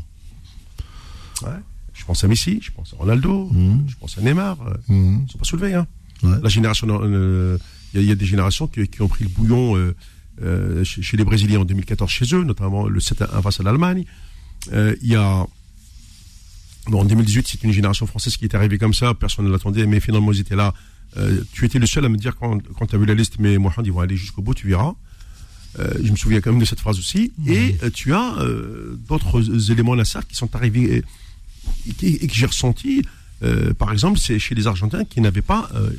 Ouais. Je pense à Messi, je pense à Ronaldo, Mhm. je pense à Neymar. Mhm. Ils sont pas soulevés. Hein. Ouais. La génération, euh, il y, a- il y a des générations qui, qui ont pris le bouillon euh, euh, chez, chez les Brésiliens en 2014 chez eux, notamment le 7-1 face à l'Allemagne. Il y a bon, en 2018, c'est une génération française qui est arrivée comme ça, personne ne l'attendait, mais finalement ils étaient là. Tu étais le seul à me dire quand, quand tu as vu la liste, mais Mohamed, ils vont aller jusqu'au bout, tu verras. Euh, je me souviens quand même de cette phrase aussi. Et euh, tu as euh, d'autres éléments Nasser qui sont arrivés et, que j'ai ressenti. euh, par exemple, c'est chez les Argentins qui n'avaient pas, euh,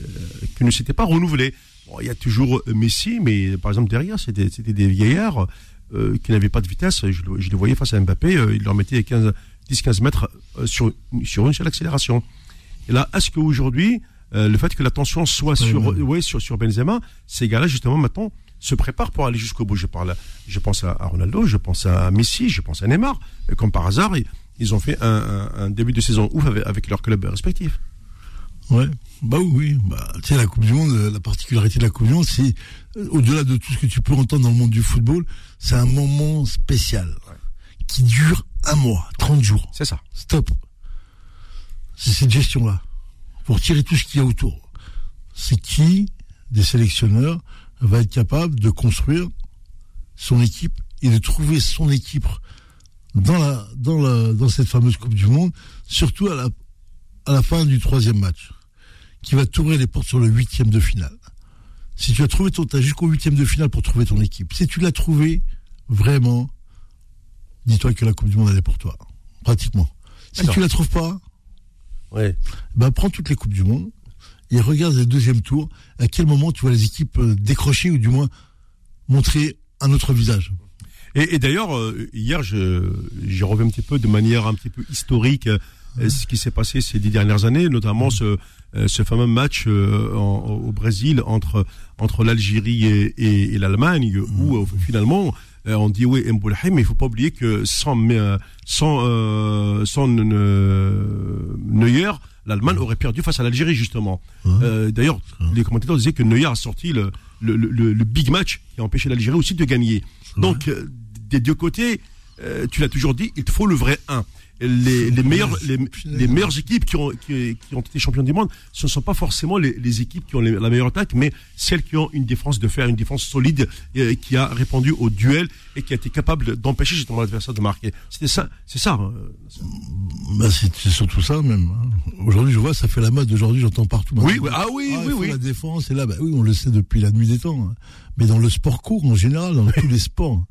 qui ne s'étaient pas renouvelés. Bon, il y a toujours euh, Messi, mais par exemple derrière, c'était c'était des vieillards euh, qui n'avaient pas de vitesse. Je, le- je les voyais face à Mbappé, euh, il leur mettait 15, 10-15 mètres sur, sur une seule accélération. Et là, est-ce qu'aujourd'hui, le fait que la tension soit sur, ouais, sur, sur Benzema, ces gars-là, justement, maintenant, se préparent pour aller jusqu'au bout. Je, parle, je pense à, à Ronaldo, je pense à Messi, je pense à Neymar. Et comme par hasard, ils, ont fait un, un- un début de saison ouf avec, avec leurs clubs respectifs. Ouais. Bah oui, oui. Bah, tu sais, la Coupe du Monde, euh, la particularité de la Coupe du Monde, c'est, euh, au-delà de tout ce que tu peux entendre dans le monde du football, c'est un moment spécial. Qui dure un mois, 30 jours. C'est ça. Stop. C'est cette gestion-là. Pour tirer tout ce qu'il y a autour. C'est qui, des sélectionneurs, va être capable de construire son équipe et de trouver son équipe dans la, dans la, dans cette fameuse Coupe du Monde, surtout à la, à la fin du troisième match, qui va t'ouvrir les portes sur le huitième de finale. Si tu as trouvé ton, t'as jusqu'au huitième de finale pour trouver ton équipe. Si tu l'as trouvé, vraiment, dis-toi que la Coupe du Monde elle est pour toi. Pratiquement. Si tu la trouves pas, Ouais. ben prends toutes les coupes du monde et regarde le deuxième tour. À quel moment tu vois les équipes euh, décrocher ou du moins montrer un autre visage. Et, et d'ailleurs, euh, hier, je- j'ai revu un petit peu de manière un petit peu historique euh, ce qui s'est passé ces dix dernières années, notamment ce, euh, ce fameux match en- au Brésil entre entre l'Algérie et, et- et l'Allemagne, où euh, finalement on dit oui Mboulahim, mais il faut pas oublier que sans sans sans Neuer, l'Allemagne aurait perdu face à l'Algérie justement. Euh, D'ailleurs, les commentateurs disaient que Neuer a sorti le le, le, le big match qui a empêché l'Algérie aussi de gagner. Donc euh, des deux côtés, euh, tu l'as toujours dit, il te faut le vrai 1. Les, les meilleures les, les meilleures équipes qui ont qui, qui ont été championnes du monde, ce ne sont pas forcément les, les équipes qui ont la meilleure attaque, mais celles qui ont une défense de fer, une défense solide, euh, qui a répondu au duel et qui a été capable d'empêcher justement l'adversaire de marquer. C'était ça, c'est ça. hein. Bah, c'est surtout ça même. hein. Aujourd'hui, je vois, ça fait la mode. Aujourd'hui, j'entends partout. Oui, maintenant. oui, ah oui, Ah, oui, oui. La défense, et là, bah oui, on le sait depuis la nuit des temps. hein. Mais dans le sport court, en général, dans *laughs* tous les sports,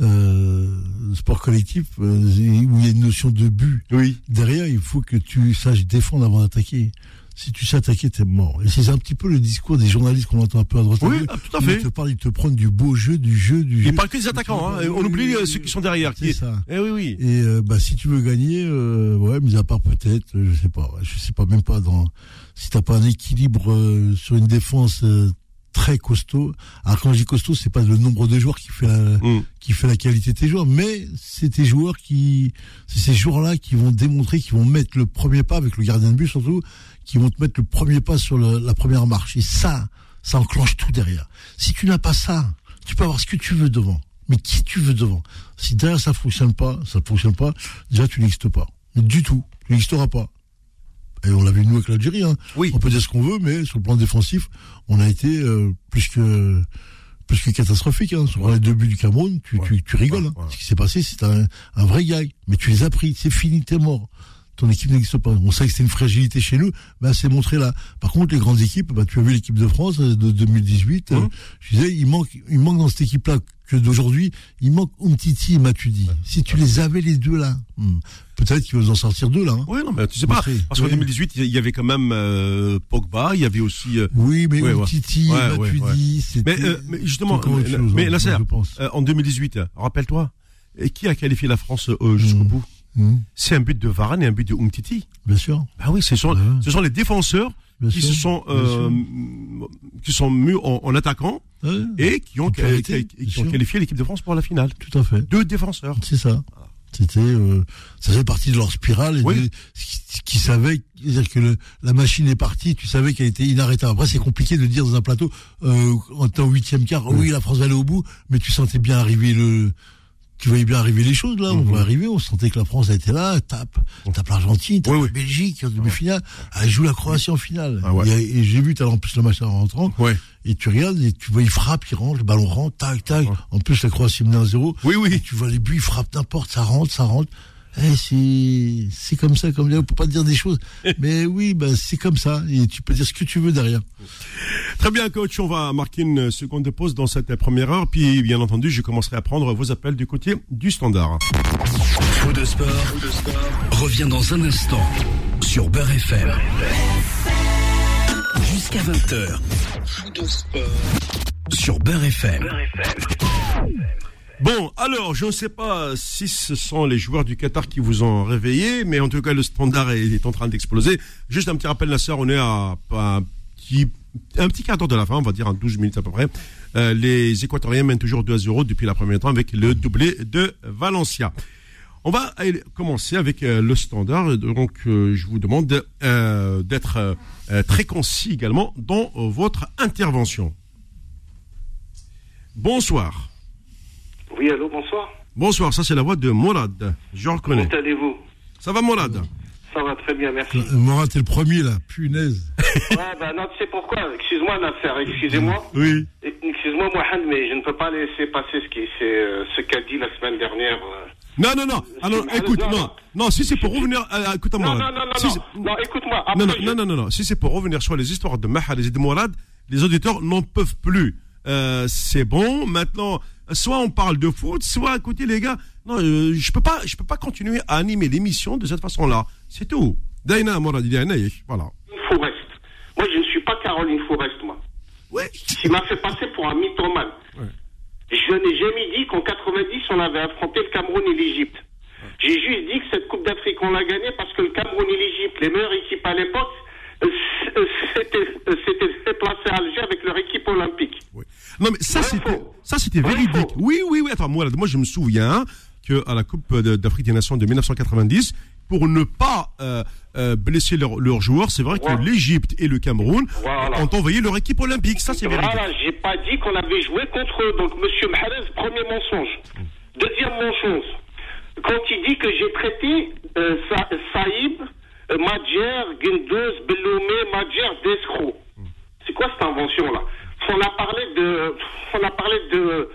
euh, sport collectif, euh, où il y a une notion de but Oui. derrière, il faut que tu saches défendre avant d'attaquer. Si tu sais attaquer, t'es mort. Et c'est un petit peu le discours des journalistes qu'on entend un peu à droite. Oui, à ah, tout à Ils fait. te parlent, ils te prennent du beau jeu, du jeu, du jeu. Il parle que des attaquants, hein. On oublie euh, ceux qui sont derrière. C'est Qui... ça. Eh oui, oui. Et euh, bah si tu veux gagner, euh, ouais, mis à part peut-être, je sais pas, je sais pas même pas dans si t'as pas un équilibre sur une défense très costaud. Alors quand je dis costaud, c'est pas le nombre de joueurs qui fait la, Mm. qui fait la qualité de tes joueurs, mais c'est tes joueurs qui, c'est ces joueurs-là qui vont démontrer, qui vont mettre le premier pas avec le gardien de but surtout, qui vont te mettre le premier pas sur le- la première marche. Et ça, ça enclenche tout derrière. Si tu n'as pas ça, tu peux avoir ce que tu veux devant, mais qui tu veux devant? Si derrière ça fonctionne pas, ça fonctionne pas, déjà tu n'existes pas. Mais du tout, tu n'existeras pas. Et on l'a vu nous avec l'Algérie. Hein. Oui. On peut dire ce qu'on veut, mais sur le plan défensif, on a été euh, plus que plus que catastrophique. Hein. Sur les deux buts du Cameroun, tu, Ouais. tu, tu rigoles. Ouais, hein. Ce qui s'est passé, c'est un, un vrai gag. Mais tu les as pris, c'est fini, t'es mort. Ton équipe n'existe pas. On savait que c'était une fragilité chez nous, ben c'est montré là. Par contre, les grandes équipes, ben, tu as vu l'équipe de France euh, de 2018. euh, Mhm. je disais, il manque, il manque dans cette équipe-là que d'aujourd'hui, il manque Umtiti et Matuidi. Si tu les avais les deux là, hmm, peut-être qu'ils vont en sortir deux là. hein. Oui, non, mais tu sais pas. Parce qu'en Oui. 2018, il y avait quand même euh, Pogba, il y avait aussi. euh, Oui, mais Ouais, ouais. Umtiti, Ouais, ouais, Matuidi, c'était. Mais, euh, mais justement, euh, chose, mais hein, pense. euh, en 2018, rappelle-toi, et qui a qualifié la France jusqu'au Mm. bout? Hmm, C'est un but de Varane et un but de Umtiti. bien sûr. Ah oui, ce sont, Ouais. ce sont les défenseurs Bien qui sûr, se sont euh, qui sont mis en, en attaquant Ouais, et qui ont, Qui ont qui- qui- qualifié l'équipe de France pour la finale. tout à fait. Deux défenseurs. C'est ça. C'était, euh, ça faisait partie de leur spirale et Oui. de- qui, qui savaient, c'est-à-dire que le- la machine est partie, tu savais qu'elle était inarrêtable. Après, c'est compliqué de dire dans un plateau, euh, en temps huitième quart, oui, la France va aller au bout, mais tu sentais bien arriver le, tu voyais bien arriver les choses là. On Mhm. va arriver, on sentait que la France été là, tape, tape l'Argentine, tape Oui, la. Belgique en demi-finale, elle joue la Croatie en finale. Ah ouais. Et, et j'ai vu, t'as en plus le match en rentrant, Ouais. et tu regardes, et tu vois, il frappe, il rentre, le ballon rentre, tac, tac. Ouais. En plus, la Croatie menait 1-0. Oui, oui. Tu vois les buts, il frappe n'importe, ça rentre, ça rentre. Eh, c'est, c'est comme ça, comme on peut pas dire des choses. *laughs* Mais oui, ben, c'est comme ça. Et tu peux dire ce que tu veux derrière. Très bien, coach. On va marquer une seconde pause dans cette première heure. Puis, bien entendu, je commencerai à prendre vos appels du côté du standard. Faux de sport, revient dans un instant sur Beurre FM. Jusqu'à 20h. Sur Beurre FM. Bon, alors, je ne sais pas si ce sont les joueurs du Qatar qui vous ont réveillé, mais en tout cas, le standard est, est en train d'exploser. Juste un petit rappel, la sœur, on est à, un petit, un petit quart d'heure de la fin, on va dire en 12 minutes à peu près. Euh, les Équatoriens mènent toujours 2 à 0 depuis la première temps avec le doublé de Valencia. On va commencer avec euh, le standard. Donc, euh, je vous demande d'être très concis également dans votre intervention. Bonsoir. Oui, allô, bonsoir. Bonsoir, ça c'est la voix de Mourad. Je reconnais. Comment allez-vous? Ça va Mourad Ça va très bien, merci. Euh, Morat, t'es le premier, là. Punaise. *laughs* ah, bah non, tu sais pourquoi? Excuse-moi, Nasser, excusez-moi. Oui. Excuse-moi, Mohamed, mais je ne peux pas laisser passer ce qui c'est, euh, ce qu'a dit la semaine dernière. euh. Non, non, non. Alors, écoute, non, non. si c'est pour revenir. euh, écoute à Non, Mourad. non, non, non, Si non. écoute-moi. non, non, je- non, non, non, non. Si c'est pour revenir sur les histoires de Mahal et de Mourad, les auditeurs n'en peuvent plus. Euh, c'est bon. Maintenant, soit on parle de foot, soit, écoutez les gars, non, euh, je peux pas, je peux pas continuer à animer l'émission de cette façon-là. C'est tout. Daina. Voilà. Forest. Moi, je ne suis pas Caroline Forest, moi. Ouais. Il m'a fait passer pour un mythomane. Ouais. Je n'ai jamais dit qu'en 90, on avait affronté le Cameroun et l'Égypte. J'ai juste dit que cette Coupe d'Afrique, on l'a gagnée parce que le Cameroun et l'Égypte, les meilleures équipes à l'époque, euh, c- euh, s'étaient euh, déplacées à Alger avec leur équipe olympique. Oui. Non mais ça Vrai c'était ça c'était Vrai véridique. Oui oui oui attends moi moi je me souviens que à la Coupe d'Afrique des Nations de 1990 pour ne pas euh, euh, blesser leurs joueurs, c'est vrai que l'Égypte et le Cameroun Voilà. ont envoyé leur équipe olympique, ça c'est véridique. Voilà, j'ai pas dit qu'on avait joué contre eux. Donc, Monsieur Mahrez, premier mensonge. Deuxième mensonge. Quand il dit que j'ai traité euh, Sa- Saïb, Madjer, Gundouz, Belloumé, Madjer d'escroc. C'est quoi cette invention-là? On a parlé de, on a parlé de,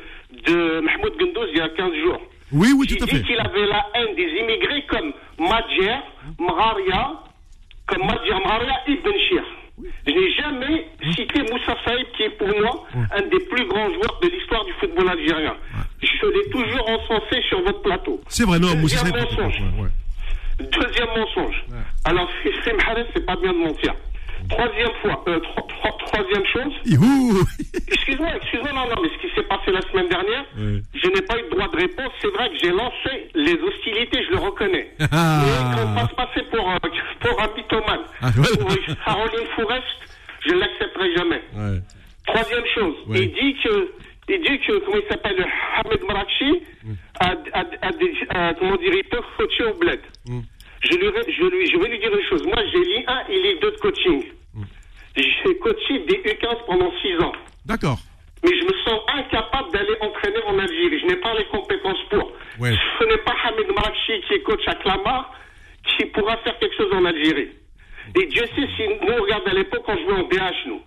de Mahmoud Gundouz il y a 15 jours. Oui oui tout à dit fait. qu'il avait la haine des immigrés comme Madjer, Mraria, comme Madjer Mraria, Ibn Shir. Je n'ai jamais cité Moussa Saïb, qui est pour moi un des plus grands joueurs de l'histoire du football algérien. Je l'ai toujours encensé sur votre plateau. C'est vrai non Moussa Deuxième Saïd- mensonge. ouais, ouais. Deuxième mensonge. Alors, *laughs* c'est Mahrez, c'est pas bien de mentir. Troisième fois, euh, tro- tro- troisième chose. Excuse-moi, excuse-moi, non, non, mais ce qui s'est passé la semaine dernière, je n'ai pas eu de droit de réponse. C'est vrai que j'ai lancé les hostilités, je le reconnais. Ah. Mais qu'on fasse passer pour, euh, *laughs* pour un mythomane. Ah, ouais. Pour Caroline Forest, je ne l'accepterai jamais. Ouais. Troisième chose, Ouais. il dit que, il dit que, comment il s'appelle, Hamed Marakchi, a, a, a des, a- comment dire, il peut coacher au bled. Mm. Je, lui, je, lui, je vais lui dire une chose. Moi, j'ai lu un et lu deux de coaching. Mm. J'ai coaché des U15 pendant six ans D'accord. mais je me sens incapable d'aller entraîner en Algérie. Je n'ai pas les compétences pour. Ouais. Ce n'est pas Hamid Marakchi qui est coach à Clamart qui pourra faire quelque chose en Algérie. Et Dieu sait si nous, regarde à l'époque, on jouait en BH, nous.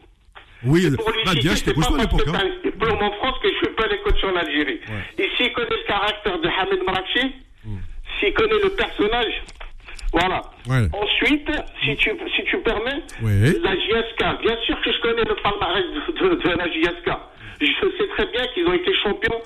Oui, Pour lui bah, c'était pas parce que Hein. un diplôme en France que je peux aller coacher en Algérie. Et s'il connaît le caractère de Hamid Marakchi, s'il connaît le personnage, voilà. Ouais. Ensuite, si tu, si tu permets, la JSK. Bien sûr que je connais le palmarès de, de- de la JSK. Je sais très bien qu'ils ont été champions.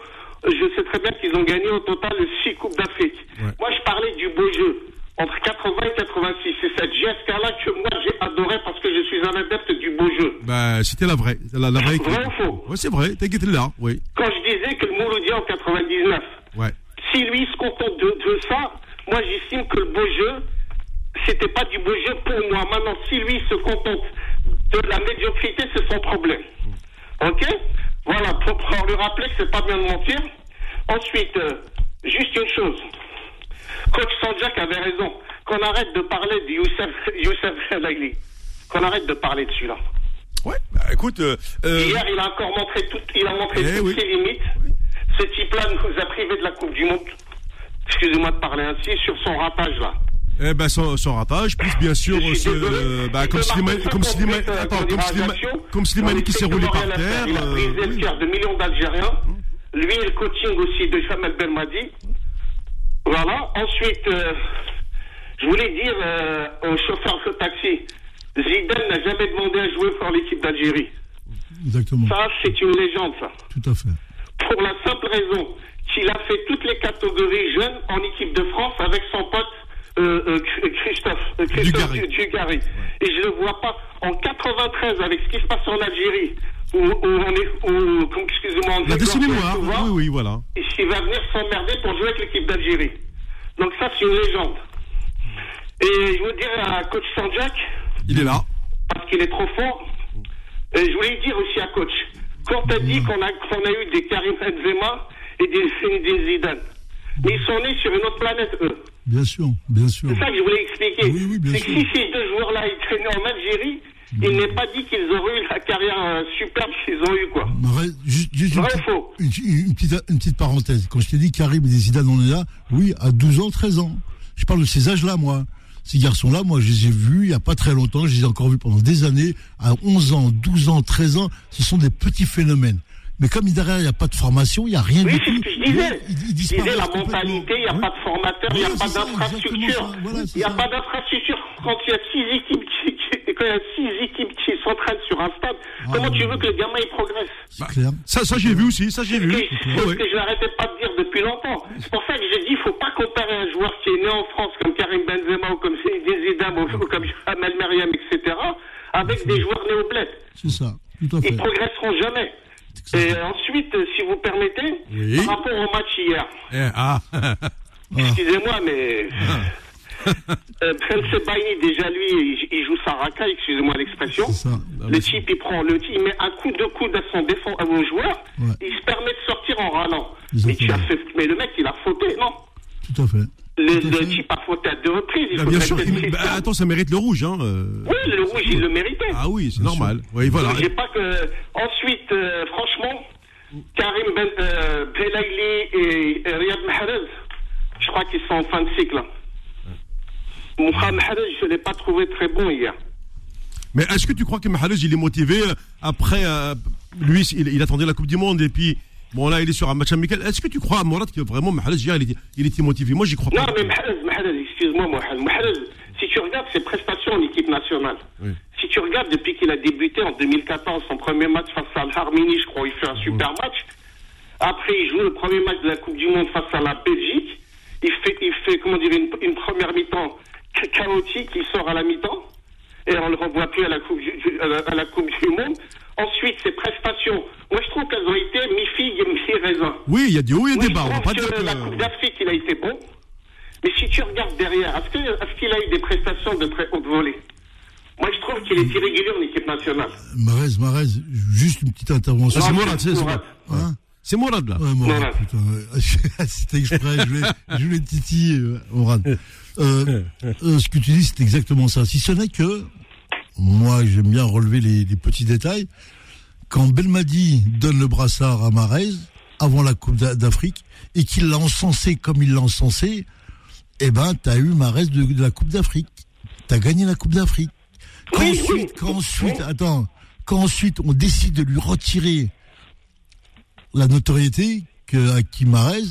Je sais très bien qu'ils ont gagné au total 6 Coupes d'Afrique. Ouais. Moi, je parlais du beau jeu. Entre 80 et 86. C'est cette JSK-là que moi, j'ai adoré parce que je suis un adepte du beau jeu. Bah, c'était la vraie, la, la vraie. Vrai ou faux? Ouais, c'est vrai. T'inquiète là, oui. Quand je disais que le Mouloudia en 99, Ouais. si lui se contente de, de ça, moi j'estime que le beau jeu, c'était pas du beau jeu pour moi. Maintenant, si lui se contente de la médiocrité, c'est son problème. Ok? Voilà, pour, pour lui rappeler que c'est pas bien de mentir. Ensuite, euh, juste une chose. Coach Sanjak avait raison. Qu'on arrête de parler de Youssef, Youssef. Qu'on arrête de parler de celui-là. Ouais. Bah, écoute, euh, euh, Hier, il a encore montré, tout, il a montré Eh toutes oui. ses limites. ce type-là nous a privés de la Coupe du Monde. Excusez-moi de parler ainsi, sur son ratage là. Eh ben son, son ratage, plus bien sûr, euh, bah, comme Slimani, comme 50 Slimani, euh, attends, comme une Slimani, relation. comme Slimani qui s'est roulé par terre. Il a euh, brisé le cœur de millions d'Algériens. Lui le coaching aussi de Jamel Belmadi. Voilà. Ensuite, euh, je voulais dire euh, au chauffeur de taxi, Zidane n'a jamais demandé à jouer pour l'équipe d'Algérie. Exactement. Ça, c'est une légende, ça. Tout à fait. Pour la simple raison qu'il a fait toutes les catégories jeunes en équipe de France avec son pote euh, euh, Christophe, euh, Christophe Dugarry. Dugarry. Et je ne vois pas en 93 avec ce qui se passe en Algérie, où, où on est, excusez-moi, on souvent, oui, oui, voilà. et il va venir s'emmerder pour jouer avec l'équipe d'Algérie. Donc ça, c'est une légende. Et je vous dirais à coach Sanjak, Il est là. parce qu'il est trop fort. Et je voulais dire aussi à coach, quand t'as dit qu'on a, qu'on a eu des Karim Benzema et des Zidane, mais ils sont nés sur une autre planète, eux. Bien sûr, bien sûr. C'est ça que je voulais expliquer. Oui, oui, bien c'est que sûr. si ces deux joueurs-là, ils traînaient en Algérie, il n'est pas dit qu'ils auraient eu la carrière euh, superbe qu'ils ont eu, quoi. Juste, juste une, Vrai faux une, une petite, une petite parenthèse. Quand je t'ai dit Karim et Zidane, on est là, oui, à 12 ans, 13 ans. Je parle de ces âges-là, moi. Ces garçons-là, moi, je les ai vus il n'y a pas très longtemps, je les ai encore vus pendant des années, à 11 ans, 12 ans, 13 ans, ce sont des petits phénomènes. Mais comme derrière, il n'y a pas de formation, il n'y a rien Oui, du c'est tout. ce que je disais. ils Je disais la mentalité, il n'y a Ouais. pas de formateur, il n'y a Voilà, pas c'est d'infrastructure. c'est Il n'y a pas d'infrastructure. Quand il y a six équipes qui, qui- quand il y a six équipes qui s'entraînent sur un stade, comment oui, tu oui. veux que le gamin il progresse? C'est clair. Ça, ça j'ai vu aussi, ça j'ai C'est vu. c'est ce que je n'arrêtais pas de dire depuis longtemps. C'est pour ça que j'ai dit, il faut pas comparer un joueur qui est né en France comme Karim Benzema ou comme Zidane ou ou comme Amel Meriem, etc., avec des joueurs bled. C'est ça, tout à fait. Ils progresseront jamais. Et ensuite, euh, si vous permettez, Oui. par rapport au match hier, Eh, ah, *laughs* excusez-moi, mais *laughs* euh, Ben Sebaini, déjà lui, il, il joue sa racaille, excusez-moi l'expression. Ça. Le type, il prend, le type, il met un coup de coude à son défend, à vos joueurs, Ouais. il se permet de sortir en râlant. Mais, tu as fait, mais le mec, il a fauté, non? Tout à fait. Le, le a fauté à deux reprises. Il bah, bien sûr. il- bah, système- attends, ça mérite le rouge, hein. euh. Oui, le rouge, il le méritait. Ah oui, c'est normal. Oui, voilà. J'ai pas que. Ensuite, euh, franchement, Karim ben, euh, Belaïli et, et Riyad Mahrez, je crois qu'ils sont en fin de cycle. là. Mohamed Mahrez, je ne l'ai pas trouvé très bon hier. Mais est-ce que tu crois que Mahalej, il est motivé après euh, lui, il, il attendait la Coupe du Monde et puis bon là, il est sur un match amical. Est-ce que tu crois, Mourad, que vraiment hier, il était, il était motivé? Moi, j'y crois Non, pas. mais Mahrez, Mahrez, excuse-moi. Mahrez, si tu regardes ses prestations en équipe nationale, Oui. si tu regardes depuis qu'il a débuté en 2014, son premier match face à l'Arménie, je crois, il fait un super match. Après, il joue le premier match de la Coupe du Monde face à la Belgique. Il fait, il fait comment dire, une, une première mi-temps cha- chaotique. Il sort à la mi-temps. Et on ne le revoit plus à la, coupe du, du- à, la, à la Coupe du Monde. Ensuite, ses prestations. Moi, je trouve qu'elles ont été mi-figue et mi-raisin. Oui, il y a des hauts et Oui, des bas. On va pas dire que la Coupe d'Afrique, il a été bon. Mais si tu regardes derrière, est-ce qu'il a eu des prestations de très haute volée? Moi, je trouve qu'il est irrégulier en équipe nationale. Marez, Marez, juste une petite intervention. C'est Non, Mourad, c'est. Mourad. Hein? C'est Mourad, là. Ouais, Morad, Morad. putain, ouais. C'était exprès, je voulais, je voulais titiller, euh, Morad. Euh, euh, ce que tu dis, c'est exactement ça. Si ce n'est que, moi, j'aime bien relever les, les petits détails. Quand Belmadi donne le brassard à Marez, avant la Coupe d'A- d'Afrique, et qu'il l'a encensé comme il l'a encensé, eh ben, t'as eu Marez de, de la Coupe d'Afrique. T'as gagné la Coupe d'Afrique. Quand Oui, ensuite, oui. quand ensuite, attends, quand ensuite on décide de lui retirer la notoriété que à qui Marez,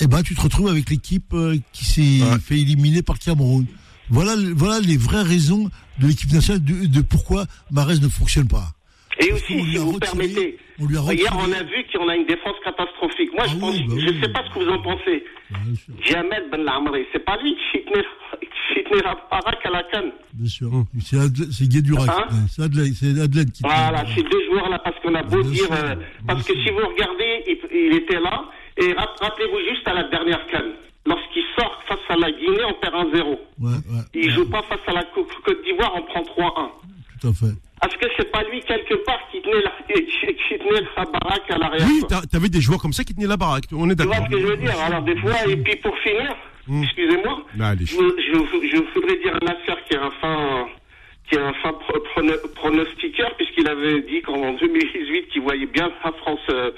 eh ben tu te retrouves avec l'équipe euh, qui s'est Ouais. fait éliminer par Cameroun. Voilà, voilà les vraies raisons de l'équipe nationale de, de pourquoi Marez ne fonctionne pas. Et Parce aussi, si vous retiré- permettez, on lui a retiré- hier, on a vu qu'on a une défense catastrophique. Moi, Ah je oui, pense, bah je oui. sais pas ce que vous en pensez. Jamel Ben Lamri, c'est pas lui qui tenait, la baraque à la canne. bien sûr. C'est Guédurac. Hein c'est Adelaide, c'est Adelaide qui. Voilà, ces deux joueurs-là, parce qu'on a beau Bien dire, sûr, euh, parce que si vous regardez, il, il était là, et rap- rappelez-vous juste à la dernière canne. Lorsqu'il sort face à la Guinée, on perd 1-0. Ouais, ouais, Il joue pas face à la Côte Côte d'Ivoire, on prend 3-1. Tout à fait. Est-ce que c'est pas lui, quelque part, qui tenait la, qui, *laughs* qui tenait sa baraque à l'arrière Oui, t'avais des joueurs comme ça qui tenaient la baraque. On est Tu vois d'accord. ce que je veux dire? Alors, des fois, et puis pour finir, excusez-moi, Allez. je, je, je voudrais dire à Nasser qui est un fin, qui est un fin pronostiqueur, puisqu'il avait dit qu'en *laughs* 2018 qu'il voyait bien la France euh,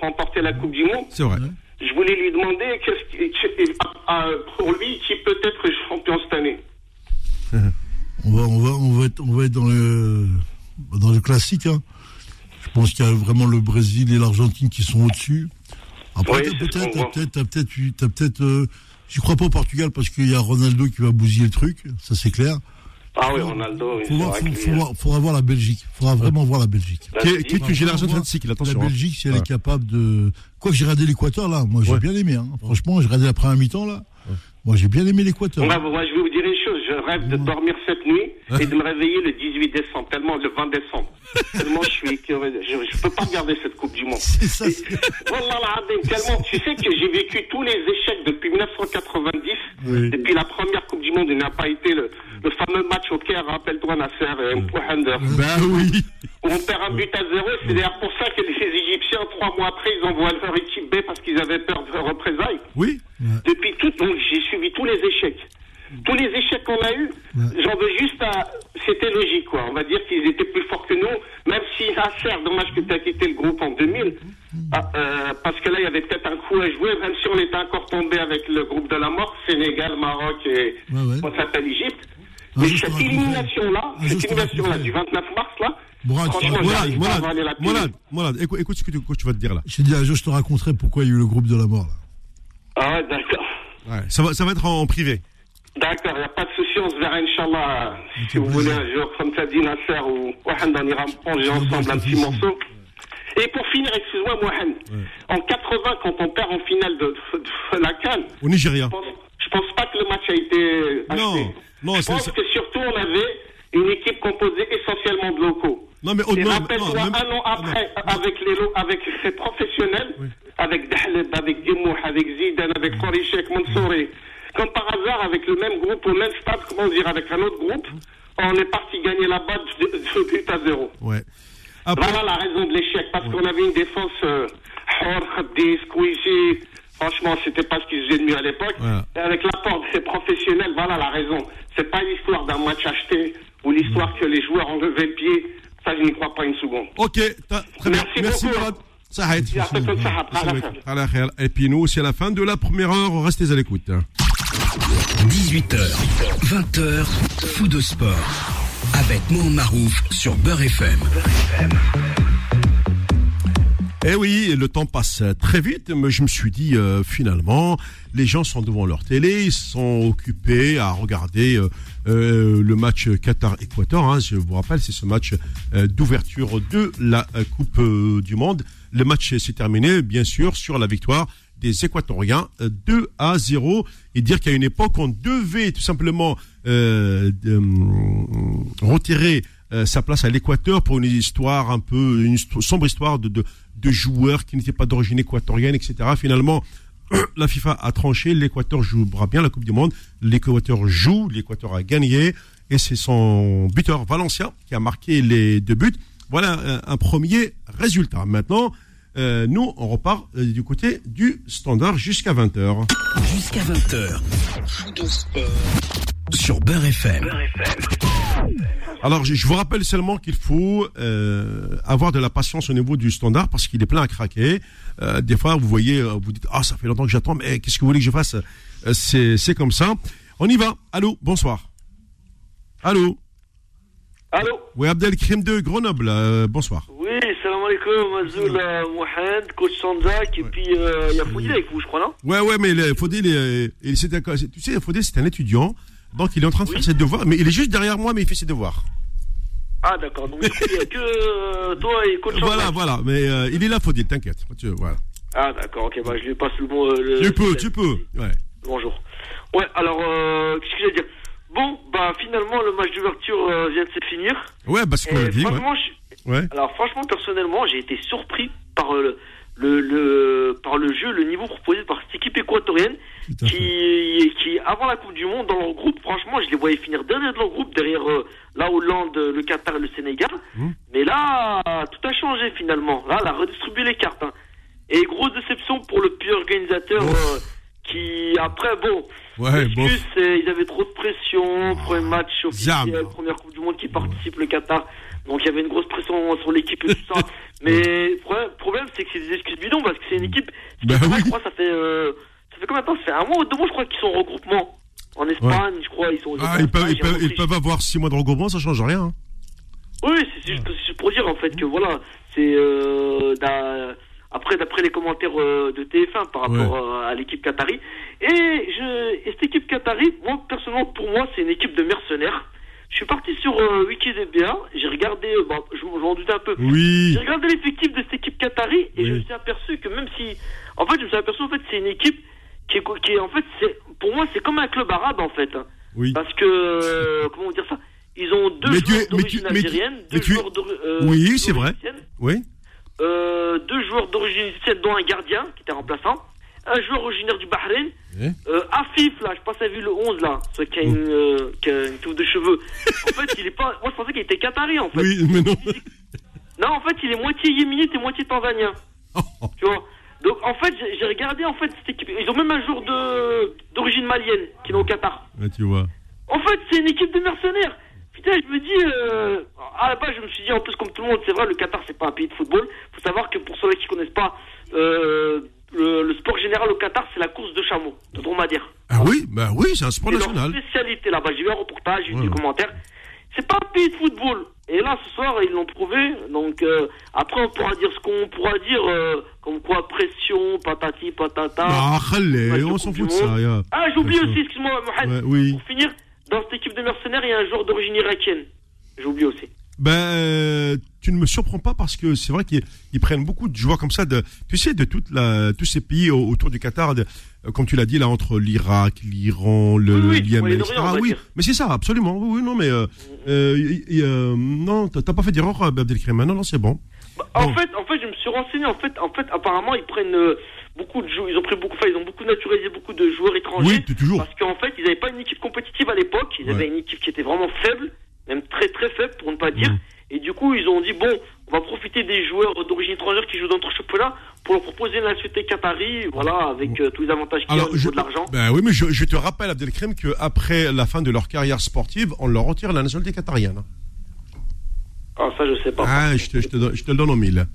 remporter la Coupe du Monde. C'est vrai. Je voulais lui demander pour lui qui peut être champion cette année? *laughs* on va, on va, on va être, on va être dans le dans le classique. Hein. Je pense qu'il y a vraiment le Brésil et l'Argentine qui sont au-dessus. Après, peut-être, peut-être, peut-être, peut-être. Euh, j'y crois pas au Portugal parce qu'il y a Ronaldo qui va bousiller le truc, ça c'est clair. Ah oui, Ronaldo. Il faudra, voir la Belgique. Il faudra vraiment voir la Belgique. Qui est, une génération de attention. La Belgique, si elle est capable de. Quoi que j'ai regardé l'Équateur, là, moi j'ai bien aimé. Hein. Franchement, j'ai regardé la première mi-temps, là. Moi j'ai bien aimé l'Équateur. moi, je vais vous dire une chose. Je rêve de dormir cette nuit et de me réveiller le 18 décembre, tellement le 20 décembre. *laughs* tellement je suis Je ne peux pas regarder cette Coupe du Monde. C'est ça. tellement. Tu sais que j'ai vécu tous les échecs depuis 1990. Depuis la première Coupe du Monde, il n'a pas été le, le fameux match au Caire, rappelle-toi Nasser et Ben oui. Où on perd un but à zéro. C'est d'ailleurs pour ça que les Égyptiens, trois mois après, ils envoient leur équipe B parce qu'ils avaient peur de représailles. Oui. Depuis tout, donc j'ai suivi tous les échecs. Tous les échecs qu'on a eus, j'en veux juste à. C'était logique, quoi. On va dire qu'ils étaient plus forts que nous, même si Nasser, dommage que tu as quitté le groupe en 2000, ah, euh, parce que là, il y avait peut-être un coup à jouer, même si on était encore tombé avec le groupe de la mort, Sénégal, Maroc et on s'appelle Égypte. Mais cette élimination-là, cette élimination-là du 29 mars, là, franchement, Mourad, Mourad, écoute, écoute ce que tu, vas te dire là. Je dit, je te raconterai pourquoi il y a eu le groupe de la mort là. Ah ouais, d'accord. Ouais, ça va, ça va être en, privé. D'accord, il n'y a pas de souci, on se verra, Inch'Allah, si vous voulez, un jour, comme ça dit Nasser ou Wahan, on ira manger ensemble un petit morceau. Et pour finir, excuse-moi, Mohamed, en 80, quand on perd en finale de, la Cannes, au Nigeria, je pense, je pense pas que le match a été acheté. Non. Non, je pense que surtout on avait une équipe composée essentiellement de locaux. Non, mais au rappelle-toi, un an après, avec les avec ces professionnels, avec Dahleb, avec Gemouh, avec Zidane, avec Khorichek, Mansouri, comme par hasard, avec le même groupe, au même stade, comment dire, avec un autre groupe, on est parti gagner la balle de, but à zéro. Ouais. Voilà la raison de l'échec, parce qu'on avait une défense euh, Squeezy, Franchement, c'était pas ce qu'ils faisaient de mieux à l'époque. Et avec l'apport de ces professionnels, voilà la raison. C'est pas l'histoire d'un match acheté ou l'histoire que les joueurs ont levé le pied. Ça, je n'y crois pas une seconde. Ok, très bien. Merci, beaucoup. Ça Et puis nous, c'est la fin de la première heure. Restez à l'écoute. 18h, 20h, fou de sport. Avec Mohamed Marouf sur Beurre FM. Beurre FM. Eh oui, le temps passe très vite, mais je me suis dit euh, finalement, les gens sont devant leur télé, ils sont occupés à regarder euh, euh, le match Qatar-Équateur. Hein, je vous rappelle, c'est ce match d'ouverture de la Coupe du Monde. Le match s'est terminé, bien sûr, sur la victoire des Équatoriens 2 à 0 et dire qu'à une époque on devait tout simplement retirer sa place à l'Équateur pour une histoire un peu une sombre histoire de, joueurs qui n'étaient pas d'origine équatorienne, etc. Finalement, *clears throat* la FIFA a tranché, l'Équateur jouera bien la Coupe du Monde, l'Équateur joue, l'Équateur a gagné, et c'est son buteur Valencia qui a marqué les deux buts. Voilà euh, un, premier résultat. Maintenant, euh, nous, on repart euh, du côté du standard jusqu'à 20h. Jusqu'à 20h. Sur Beurre FM. Alors, je, vous rappelle seulement qu'il faut euh, avoir de la patience au niveau du standard parce qu'il est plein à craquer. Euh, des fois, vous voyez, vous dites, ah, ça fait longtemps que j'attends, mais qu'est-ce que vous voulez que je fasse? C'est comme ça. On y va. Allô, bonsoir. Allô? Allô? Oui, Abdelkrim de Grenoble, bonsoir. Alaikum, Mazoul Mohamed, coach Sanzak, et puis il y a Faudil avec vous, je crois, non? Ouais, ouais, mais Faudil, tu sais, Faudil, c'est un étudiant. Donc il est en train de faire ses devoirs, mais il est juste derrière moi, mais il fait ses devoirs. Ah d'accord, donc il n'y a que euh, toi et coach Voilà, voilà, mais euh, il est là, dire, t'inquiète. Voilà. Ah d'accord, ok, bah, je lui passe le bon... Euh, tu peux, tu peux, ouais. Bonjour. Ouais, alors, qu'est-ce que j'allais dire? Bon, bah finalement, le match d'ouverture vient de se finir. Ouais, parce qu'on l'a dit, franchement, ouais. Alors franchement, personnellement, j'ai été surpris par le le, le, par le jeu, le niveau proposé par cette équipe équatorienne qui, qui, avant la Coupe du Monde, dans leur groupe, franchement, je les voyais finir dernier de leur groupe derrière euh, la Hollande, le Qatar et le Sénégal. Mmh. Mais là, tout a changé finalement. Là, elle a redistribué les cartes. Hein. Et grosse déception pour le pire organisateur euh, qui, après, bon, ouais, ils avaient trop de pression, premier match officiel, première Coupe du monde qui participe, le Qatar. Donc il y avait une grosse pression sur l'équipe et tout ça. *laughs* Mais le problème, c'est que c'est des excuses bidons parce que c'est une équipe. Bah oui. Je crois ça fait, euh, ça fait combien de temps? Ça fait un mois ou deux mois, je crois qu'ils sont en regroupement. En Espagne, je crois, ils sont. Ah, ils peuvent, ils peuvent, ils peuvent avoir six mois de regroupement, ça change rien. hein. Oui, c'est juste, pour dire en fait que voilà, c'est euh, après d'après les commentaires euh, de TF1 par rapport euh, à l'équipe qatari et je et cette équipe qatari, moi personnellement pour moi c'est une équipe de mercenaires. Je suis parti sur euh, j'ai regardé, euh, bon, je, m'en doutais un peu. Oui. J'ai regardé l'effectif de cette équipe qatari et Oui. je me suis aperçu que même si, en fait, je me suis aperçu en fait c'est une équipe qui est, qui est en fait c'est pour moi c'est comme un club arabe en fait. hein. Oui. Parce que euh, comment dire ça? Ils ont deux Mais joueurs d'origine algérienne, mais deux joueurs d'ori- euh, Oui, c'est d'origine vrai. Oui. euh, deux joueurs d'origine égyptienne, dont un gardien qui était remplaçant, un joueur originaire du Bahreïn, euh, Afif là, je pense à vu le 11 là, celui qui a une, euh, qui a une touffe de cheveux. En fait, il est pas. Moi, je pensais qu'il était qatari en fait. Oui, mais non. Non, en fait, il est moitié yéménite et moitié tanzanien. Tu vois Donc, en fait, j'ai- regardé en fait cette équipe. Ils ont même un joueur de d'origine malienne qui est au Qatar. Ouais, tu vois. En fait, c'est une équipe de mercenaires. Putain, je me dis, euh, à la base, je me suis dit, en plus, comme tout le monde, c'est vrai, le Qatar, c'est pas un pays de football. faut savoir que pour ceux qui connaissent pas, euh, le, le sport général au Qatar, c'est la course de chameau, de dromadaire. Ah oui, bah oui, c'est un sport C'est national. spécialité là-bas. J'ai vu un reportage, j'ai Ouais. des commentaires. C'est pas un pays de football. Et là, ce soir, ils l'ont prouvé. Donc, euh, après, on pourra dire ce qu'on pourra dire, euh, comme quoi pression, patati, patata. Ah, de on s'en fout de ça. y a- Ah, j'oublie aussi, excuse-moi, Mohamed. Ouais, oui. Pour finir, dans cette équipe de mercenaires, il y a un joueur d'origine irakienne. J'oublie aussi. Ben, euh, tu ne me surprends pas parce que c'est vrai qu'ils ils prennent beaucoup de joueurs comme ça, de, tu sais, de toute la, tous ces pays au- autour du Qatar, de, euh, comme tu l'as dit là, entre l'Irak, l'Iran, le, Oui, le Yémen, etc. Oui, mais c'est ça, absolument. Oui, oui, non, mais euh, euh, non, t'as pas fait d'erreur, Abdelkrim. Non, non, c'est bon. Bah, En Bon. fait, en fait, je me suis renseigné. En fait, en fait, apparemment, ils prennent beaucoup de joueurs. Ils ont pris beaucoup. Enfin, ils ont beaucoup naturalisé beaucoup de joueurs étrangers. Oui, toujours. Parce qu'en fait, ils n'avaient pas une équipe compétitive à l'époque. Ils Ouais. avaient une équipe qui était vraiment faible, même très très faible pour ne pas dire. Mhm. Et du coup, ils ont dit bon, on va profiter des joueurs d'origine étrangère qui jouent dans notre championnat pour leur proposer la nationalité qatari, voilà, avec euh, tous les avantages qu'il y a au niveau de l'argent. ben oui, mais je, je te rappelle, Abdelkrim, qu'après la fin de leur carrière sportive, on leur retire la nationalité qatarienne. Ah, ça, je sais pas. Ah, je te, je te, je te le donne au mille.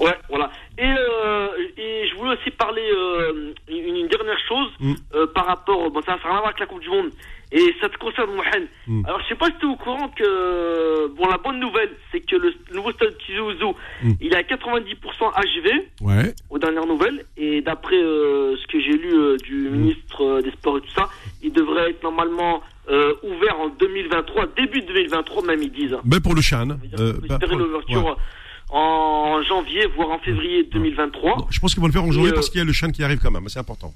Ouais, voilà. Et, euh, et je voulais aussi parler euh, une, une dernière chose Mm. euh, par rapport. Bon, ça n'a rien à voir avec la Coupe du Monde. Et ça te concerne, Mohamed. Mm. Alors, je sais pas si tu es au courant que. Bon, la bonne nouvelle, c'est que le nouveau stade Tizi Ouzou, Mm. il est à 90% HV, Ouais. aux dernières nouvelles. Et d'après euh, ce que j'ai lu euh, du ministre euh, des Sports et tout ça, il devrait être normalement ouvert en 2023, début 2023, même ils disent. Ben pour le Chan. Peut ben, l'ouverture ouais. en janvier, voire en février 2023. Non, Je pense qu'ils vont le faire en janvier euh, parce qu'il y a le Chan qui arrive quand même, c'est important.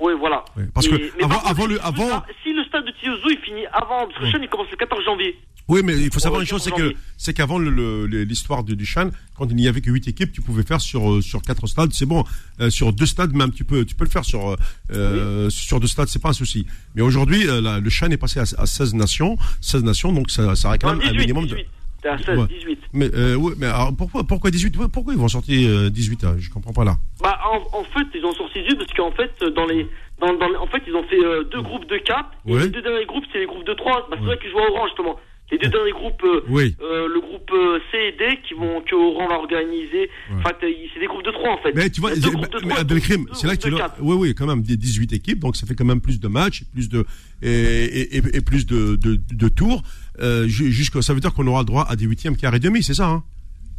Oui, voilà. Parce Et- que mais avant- par contre, avant le- avant- ça- si le stade de Tiozou il finit avant, parce que le Chan il commence le 14 janvier. Oui, mais il faut savoir une chose, c'est que c'est qu'avant le- le- le- l'histoire du, du Chan, quand il n'y avait que huit équipes, tu pouvais faire sur euh, sur quatre stades, c'est bon. Euh, sur deux stades même, tu peux tu peux le faire sur euh, euh, sur deux stades, c'est pas un souci. Mais aujourd'hui, euh, le Chan est passé à, à 16 nations, 16 nations, donc ça ça Non, même un 18, minimum 18. de. T'es à 16, Ouais. 18. Mais euh, ouais, mais alors, pourquoi pourquoi 18 Ouais, Pourquoi ils vont sortir euh, 18 hein? Je comprends pas là. Bah, en, en fait, ils ont sorti 18 parce qu'en fait, dans les, dans, dans les- en fait, ils ont fait euh, deux groupes de 4. Et Ouais. les deux derniers groupes, c'est les groupes de 3. Bah, c'est Ouais. vrai qu'ils jouent à Orange, justement. Les deux derniers groupes, euh, Oui. euh, le groupe C et D, qui vont, que Orange va organiser. Ouais. En fait, euh, c'est des groupes de 3, en fait. Mais tu vois, trois, Abdelkrim, c'est là que tu l'as. Oui, oui, quand même, des 18 équipes, donc ça fait quand même plus de matchs, plus de et, et, et- et plus de, de, de tours. Ju- jusqu'à- ça veut dire qu'on aura le droit à des huitièmes, quart et demi, c'est ça hein?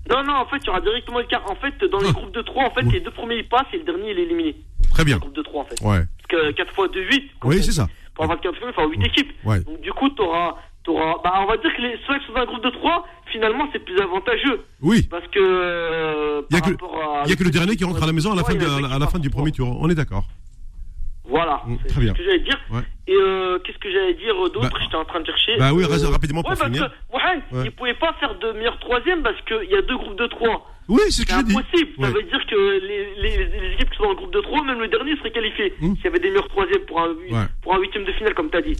Non, non, en fait, il y aura directement le quart. En fait, dans les Ah. groupes de 3, en fait, les deux premiers ils passent et le dernier il est éliminé. Très Le bien. groupe de 3, en fait. Ouais. Parce que 4 fois 2, 8. Oui, c'est ça. Pour avoir 4 fois, il faut avoir 8 Ouais. équipes. Ouais. Donc, du coup, t'auras, t'auras, bah, on va dire que les, ceux qui sont dans un groupe de 3, finalement, c'est plus avantageux. Oui. Parce que, euh, Il y a que, à- y a que le dernier qui rentre à la maison à la fin, de, à la, fin du premier tour. On est d'accord. Voilà. Mm, c'est très bien. ce que j'allais dire. Ouais. Et, euh, qu'est-ce que j'allais dire d'autre? Bah, J'étais en train de chercher. bah oui, Euh, rapidement pour ouais, parce finir. que, Mohamed, Ouais. ils pouvaient pas faire de meilleur troisième parce qu'il y a deux groupes de 3. Oui, c'est ce que impossible. Ça Ouais. veut dire que les, les, les équipes qui sont le groupe de 3, même le dernier serait qualifié. Hmm. S'il y avait des meilleurs troisièmes pour un, Ouais. pour un huitième de finale, comme tu as dit.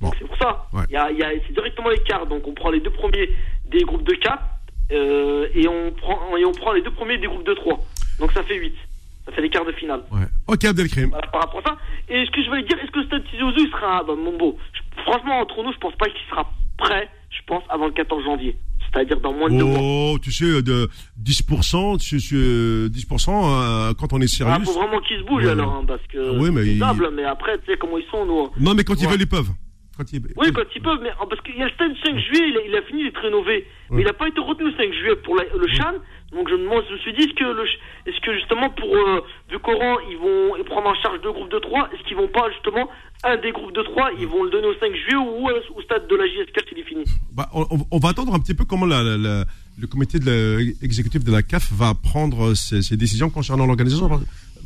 Bon. C'est pour ça. Ouais. Il y a, il y a, c'est directement l'écart. Donc on prend les deux premiers des groupes de 4 euh, et, on prend, et on prend les deux premiers des groupes de 3. Donc ça fait 8. Ça fait l'écart de finale. Ouais. Ok, Abdelkrim. Voilà, par rapport à ça. Et ce que je voulais dire, est-ce que stade Tizi Ouzou, il sera. Bah, mon beau, je- franchement, entre nous, je pense pas qu'il sera prêt. je pense, avant le 14 janvier. C'est-à-dire dans moins de deux mois. Oh, tu sais, de 10%, tu sais, 10% euh, quand on est sérieux. Il faut vraiment qu'ils se bougent Ouais, alors, hein, parce que oui, mais c'est faisable, mais après, tu sais comment ils sont, nous. Non, mais quand ils veulent, ils peuvent. Quand. Oui, quand ils peuvent, mais parce qu'il y a le stade du 5 juillet, il a, il a fini d'être rénové. Mais il n'a pas été retenu le 5 juillet pour la- le Chan. Donc je me, demande- je me suis dit, est-ce que, le est-ce que justement pour euh, du Coran, ils vont prendre en charge deux groupes de 3 Est-ce qu'ils vont pas justement, un des groupes de 3, ils vont le donner au 5 juillet ou euh, au stade de la JSK s'il est fini Bah, on, va attendre un petit peu comment la- la- la- le comité de la- exécutif de la CAF va prendre ses, ses décisions concernant l'organisation.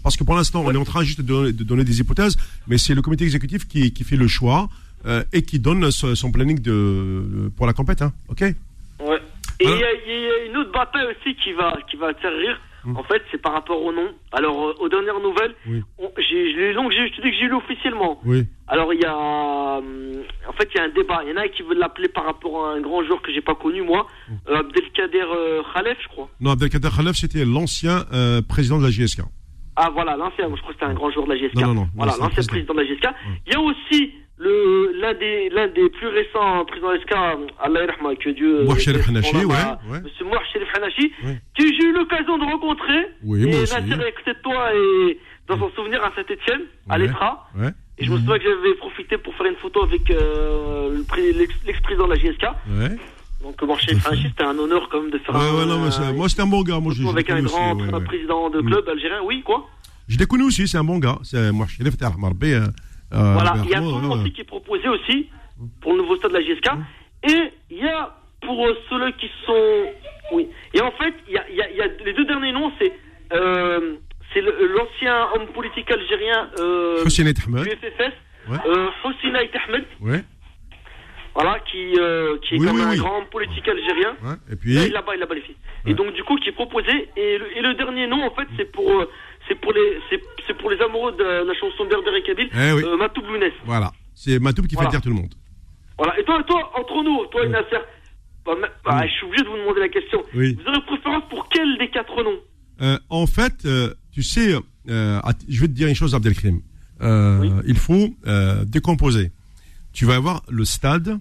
Parce que pour l'instant, on est en train juste de donner, de donner des hypothèses, mais c'est le comité exécutif qui, qui fait le choix euh, et qui donne son, planning de, pour la compète. Hein. Ok Ouais. Et il Voilà. y, a- il y a une autre bataille aussi qui va, qui va te faire rire. En fait, c'est par rapport au nom. Alors, euh, aux dernières nouvelles, Oui. on- les noms que j'ai, je te dis que j'ai lu officiellement. Oui. Alors, il y a. hum, En fait, il y a un débat. Il y en a qui veulent l'appeler par rapport à un grand joueur que j'ai pas connu, moi. Euh, Abdelkader euh, Khalef, je crois. Non, Abdelkader Khalef, c'était l'ancien euh, président de la JSK. Ah, voilà, l'ancien. Je crois que c'était un grand joueur de la GSK. Non, non, non. Voilà, l'ancien président. président de la GSK. Il y a aussi. Le, l'un des l'un des plus récents présidents GSK, Allah yarhama, que Dieu son âme ouais, ouais. Monsieur Mouah Sherif Hanashi Oui. que j'ai eu l'occasion de rencontrer Oui, et moi aussi. Côté de toi et dans son souvenir à Saint-Etienne à Ouais. l'ETRA Ouais. et je me souviens que j'avais profité pour faire une photo avec euh, le pré- l'ex- l'ex-président de la GSK Ouais. donc fait. Hanashi c'était un honneur quand même de faire Ouais, un, ouais, non, mais c'est- moi, c'était un bon gars. Moi, j'ai avec un grand aussi, ouais, ouais. président de Mm. club algérien oui quoi? Je l'ai connu aussi, c'est un bon gars. C'est moi, je euh, euh, Voilà, il y a un aussi qui est proposé aussi pour le nouveau stade de la GSK. Et il y a pour euh, ceux qui sont. Oui. Et en fait, il y a, y a- y a les deux derniers noms, c'est euh, c'est l'ancien homme politique algérien euh, Hossein du. FFS, Ouais. euh, Hossein Ait Ahmed, Ouais. voilà, qui, euh, qui est Oui, quand oui, même oui. un grand homme politique algérien. ouais. Et puis, Là, il est là-bas, il est là-bas les filles. Et donc du coup, qui est proposé. Et le, et le dernier nom, en fait, c'est pour euh, c'est pour les c'est pour les amoureux de la chanson Berber et Kabil, Eh oui. euh, Matou Blounès. voilà. C'est Matoub qui Voilà. fait dire tout le monde. Voilà. Et toi, toi, entre nous, toi et Nasser, bah, bah, je suis obligé de vous demander la question. Oui. Vous aurez préférence pour quel des quatre noms? Euh, en fait, euh, tu sais, je vais te dire une chose, Abdelkrim. Oui. Il faut décomposer. Tu vas avoir le stade,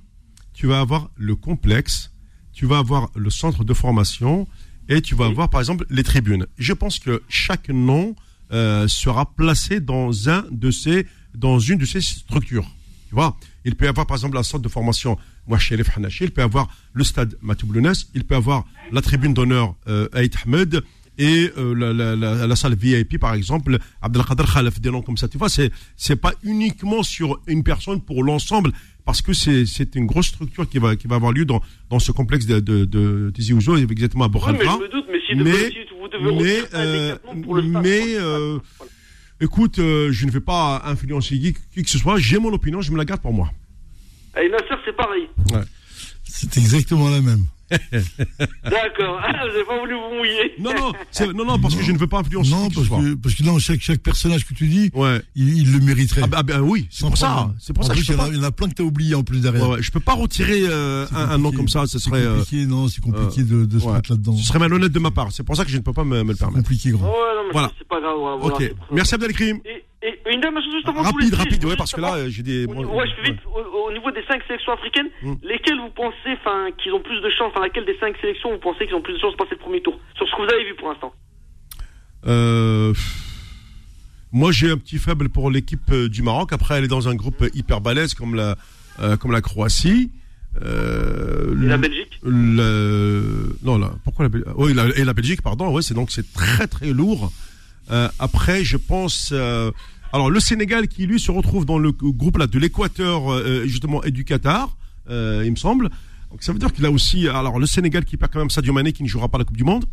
tu vas avoir le complexe, tu vas avoir le centre de formation et tu vas Oui. avoir, par exemple, les tribunes. Je pense que chaque nom euh, sera placé dans un de ces, dans une de ces structures. Tu vois, il peut y avoir par exemple la centre de formation Mouachelef Hanachi, il peut y avoir le stade Matou Blounès, il peut y avoir la tribune d'honneur euh, Aït Ahmed et euh, la, la, la, la salle VIP par exemple Abdelkader Khalef, des noms comme ça. Tu vois, c'est c'est pas uniquement sur une personne pour l'ensemble parce que c'est c'est une grosse structure qui va qui va avoir lieu dans dans ce complexe de de, de Tizi Ouzou, exactement à Oui, mais je me doute, mais si, Mais- si vous devez mais, des euh, pour le stade, mais, pour le stade, euh, voilà. Écoute, euh, je ne vais pas influencer qui, qui que ce soit. J'ai mon opinion, je me la garde pour moi. Et Nasser, c'est pareil. C'est exactement la même. *laughs* D'accord. Ah, n'avez pas voulu vous mouiller. Non, non, c'est- non, non, parce que je ne veux pas influencer Non, parce que, parce que non, chaque, chaque personnage que tu dis, Ouais. il, il le mériterait. Ah bah, bah oui, c'est pour ça. C'est pour En ça que plus, je il peux y, en pas. a- il y en a plein que t'as oublié en plus derrière. Ouais, ouais, je peux pas retirer euh, C'est un, un nom compliqué. comme ça. Ce C'est serait, euh, compliqué, non, c'est compliqué de, de se ouais. mettre là-dedans. ce serait malhonnête de ma part. C'est pour ça que je ne peux pas me, me le C'est permettre. compliqué, Ouais, grand. non, mais Voilà. c'est pas grave. Voilà, Ok. c'est. Merci Abdelkrim. Et, et une dernière chose juste avant de vous Rapide, laisser, rapide, je ouais, parce que là, euh, j'ai des. Au niveau- ouais, je vite. Au, au niveau des cinq sélections africaines, Mm. lesquelles vous pensez, enfin, qu'ils ont plus de chance, enfin, laquelle des cinq sélections vous pensez qu'ils ont plus de chance de passer le premier tour? Sur ce que vous avez vu pour l'instant. Euh, moi, j'ai un petit faible pour l'équipe euh, du Maroc. Après, elle est dans un groupe hyper balèze comme la, euh, comme la Croatie. Euh, Et la Belgique? le- non, là, pourquoi la Belgique? La, et la Belgique, pardon. Ouais, c'est donc c'est très très lourd. Euh, après, je pense. euh, alors, le Sénégal qui lui se retrouve dans le groupe là de l'Équateur euh, justement et du Qatar, euh, il me semble. Donc ça veut dire qu'il a aussi. Alors, le Sénégal qui perd quand même Sadio Mané qui ne jouera pas la Coupe du Monde.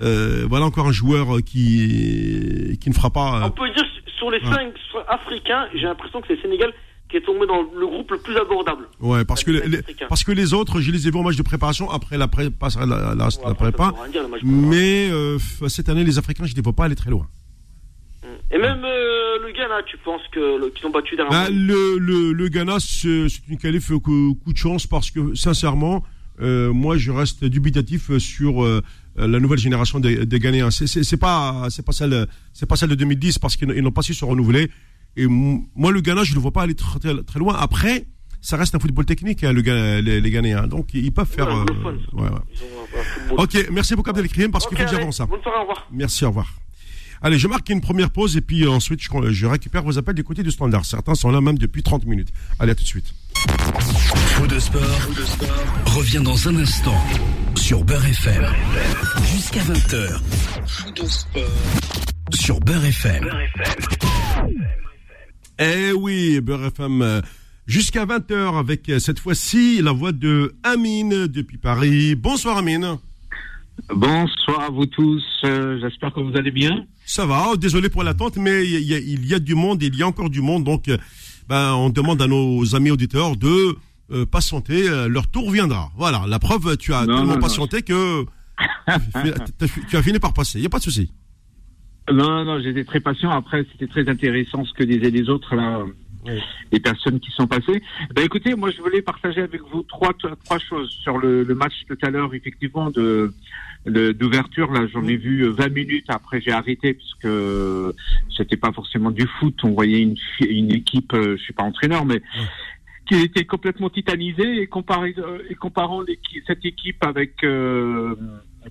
Euh, voilà encore un joueur qui qui ne fera pas. euh, On peut dire sur les Ouais. cinq africains, j'ai l'impression que c'est le Sénégal qui est tombé dans le groupe le plus abordable. Ouais, parce que les, parce que les autres, je les ai vus en match de préparation après la pré, la, prépa. dire. Mais euh, cette année, les Africains, je ne les vois pas aller très loin. Et même euh, le Ghana, tu penses que qu'ils ont battu derrière Bah, le, le, le Ghana, c'est une qualif euh, coup, coup de chance parce que, sincèrement, euh, moi, je reste dubitatif sur euh, la nouvelle génération des, des Ghanéens. C'est- pas, c'est pas celle, c'est pas celle de 2010 parce qu'ils n'ont- pas su se renouveler. Et moi, le Ghana, je ne le vois pas aller très, très- très loin. Après, ça reste un football technique, hein, le, les, les Ghanéens. Donc, ils peuvent faire. Euh, ouais, ouais. Ok, merci beaucoup Abdelkrim parce qu'il faut que j'avance. Bonne soirée, au revoir. Merci, au revoir. Allez, je marque une première pause et puis ensuite je, je récupère vos appels du côté du standard. Certains sont là même depuis 30 minutes. Allez, à tout de suite. Faux de sport, de sport revient dans un instant sur Beurre FM. Jusqu'à 20h. Faux de sport sur Beurre FM. Eh oui, Beurre FM. Euh, jusqu'à 20h avec euh, cette fois-ci la voix de Amine depuis Paris. Bonsoir Amine. Bonsoir à vous tous. Euh, j'espère que vous allez bien. Ça va. Oh, désolé pour l'attente, mais il y, a, il y, a, du monde, il y a encore du monde. Donc, ben, on demande à nos amis auditeurs de patienter. leur tour viendra. Voilà. La preuve, tu as tellement patienté que tu as fini par passer. Il n'y a pas de souci. Non, non, j'étais très patient. Après, c'était très intéressant ce que disaient les autres là, les personnes qui sont passées. Ben, écoutez, moi, je voulais partager avec vous trois trois choses sur le, le match tout à l'heure, effectivement de d'ouverture. Là, j'en ai vu 20 minutes. Après, j'ai arrêté parce que c'était pas forcément du foot. On voyait une une équipe, euh, je suis pas entraîneur, mais qui était complètement titanisée et, comparé, euh, et comparant cette équipe avec euh,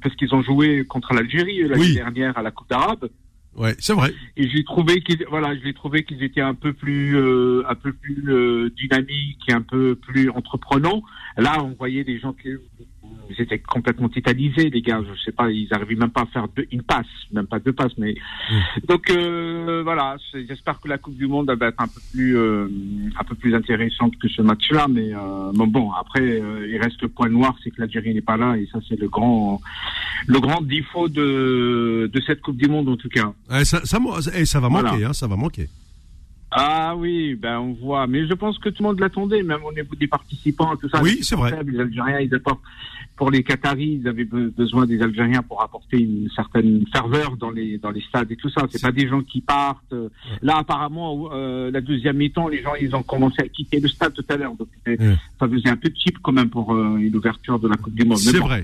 parce qu'ils ont joué contre l'Algérie l'année dernière à la Coupe d'Arabe. Ouais, c'est vrai. Et j'ai trouvé qu'ils voilà, je l'ai trouvé qu'ils étaient un peu plus euh, un peu plus euh, dynamiques et un peu plus entreprenants. Là, on voyait des gens qui ils étaient complètement titanisés, les gars. Je sais pas, ils arrivaient même pas à faire deux, une passe, même pas deux passes, mais mmh. donc euh, voilà. J'espère que la Coupe du Monde va être un peu plus euh, un peu plus intéressante que ce match-là, mais euh, bon, après il reste le point noir, c'est que l'Algérie n'est pas là, et ça c'est le grand le grand défaut de de cette Coupe du Monde en tout cas. Eh, ça, ça, eh, ça va manquer, hein, ça va manquer. Ah oui, ben on voit. Mais je pense que tout le monde l'attendait, même au niveau des participants, tout ça. Oui, c'est vrai. Les Algériens, ils apportent pour les Qataris, ils avaient besoin des Algériens pour apporter une certaine ferveur dans les dans les stades et tout ça. C'est pas des gens qui partent. Là, apparemment, euh, la deuxième mi-temps, les gens ils ont commencé à quitter le stade tout à l'heure. Donc ça faisait un peu cheap quand même pour euh, une ouverture de la Coupe du Monde. C'est vrai.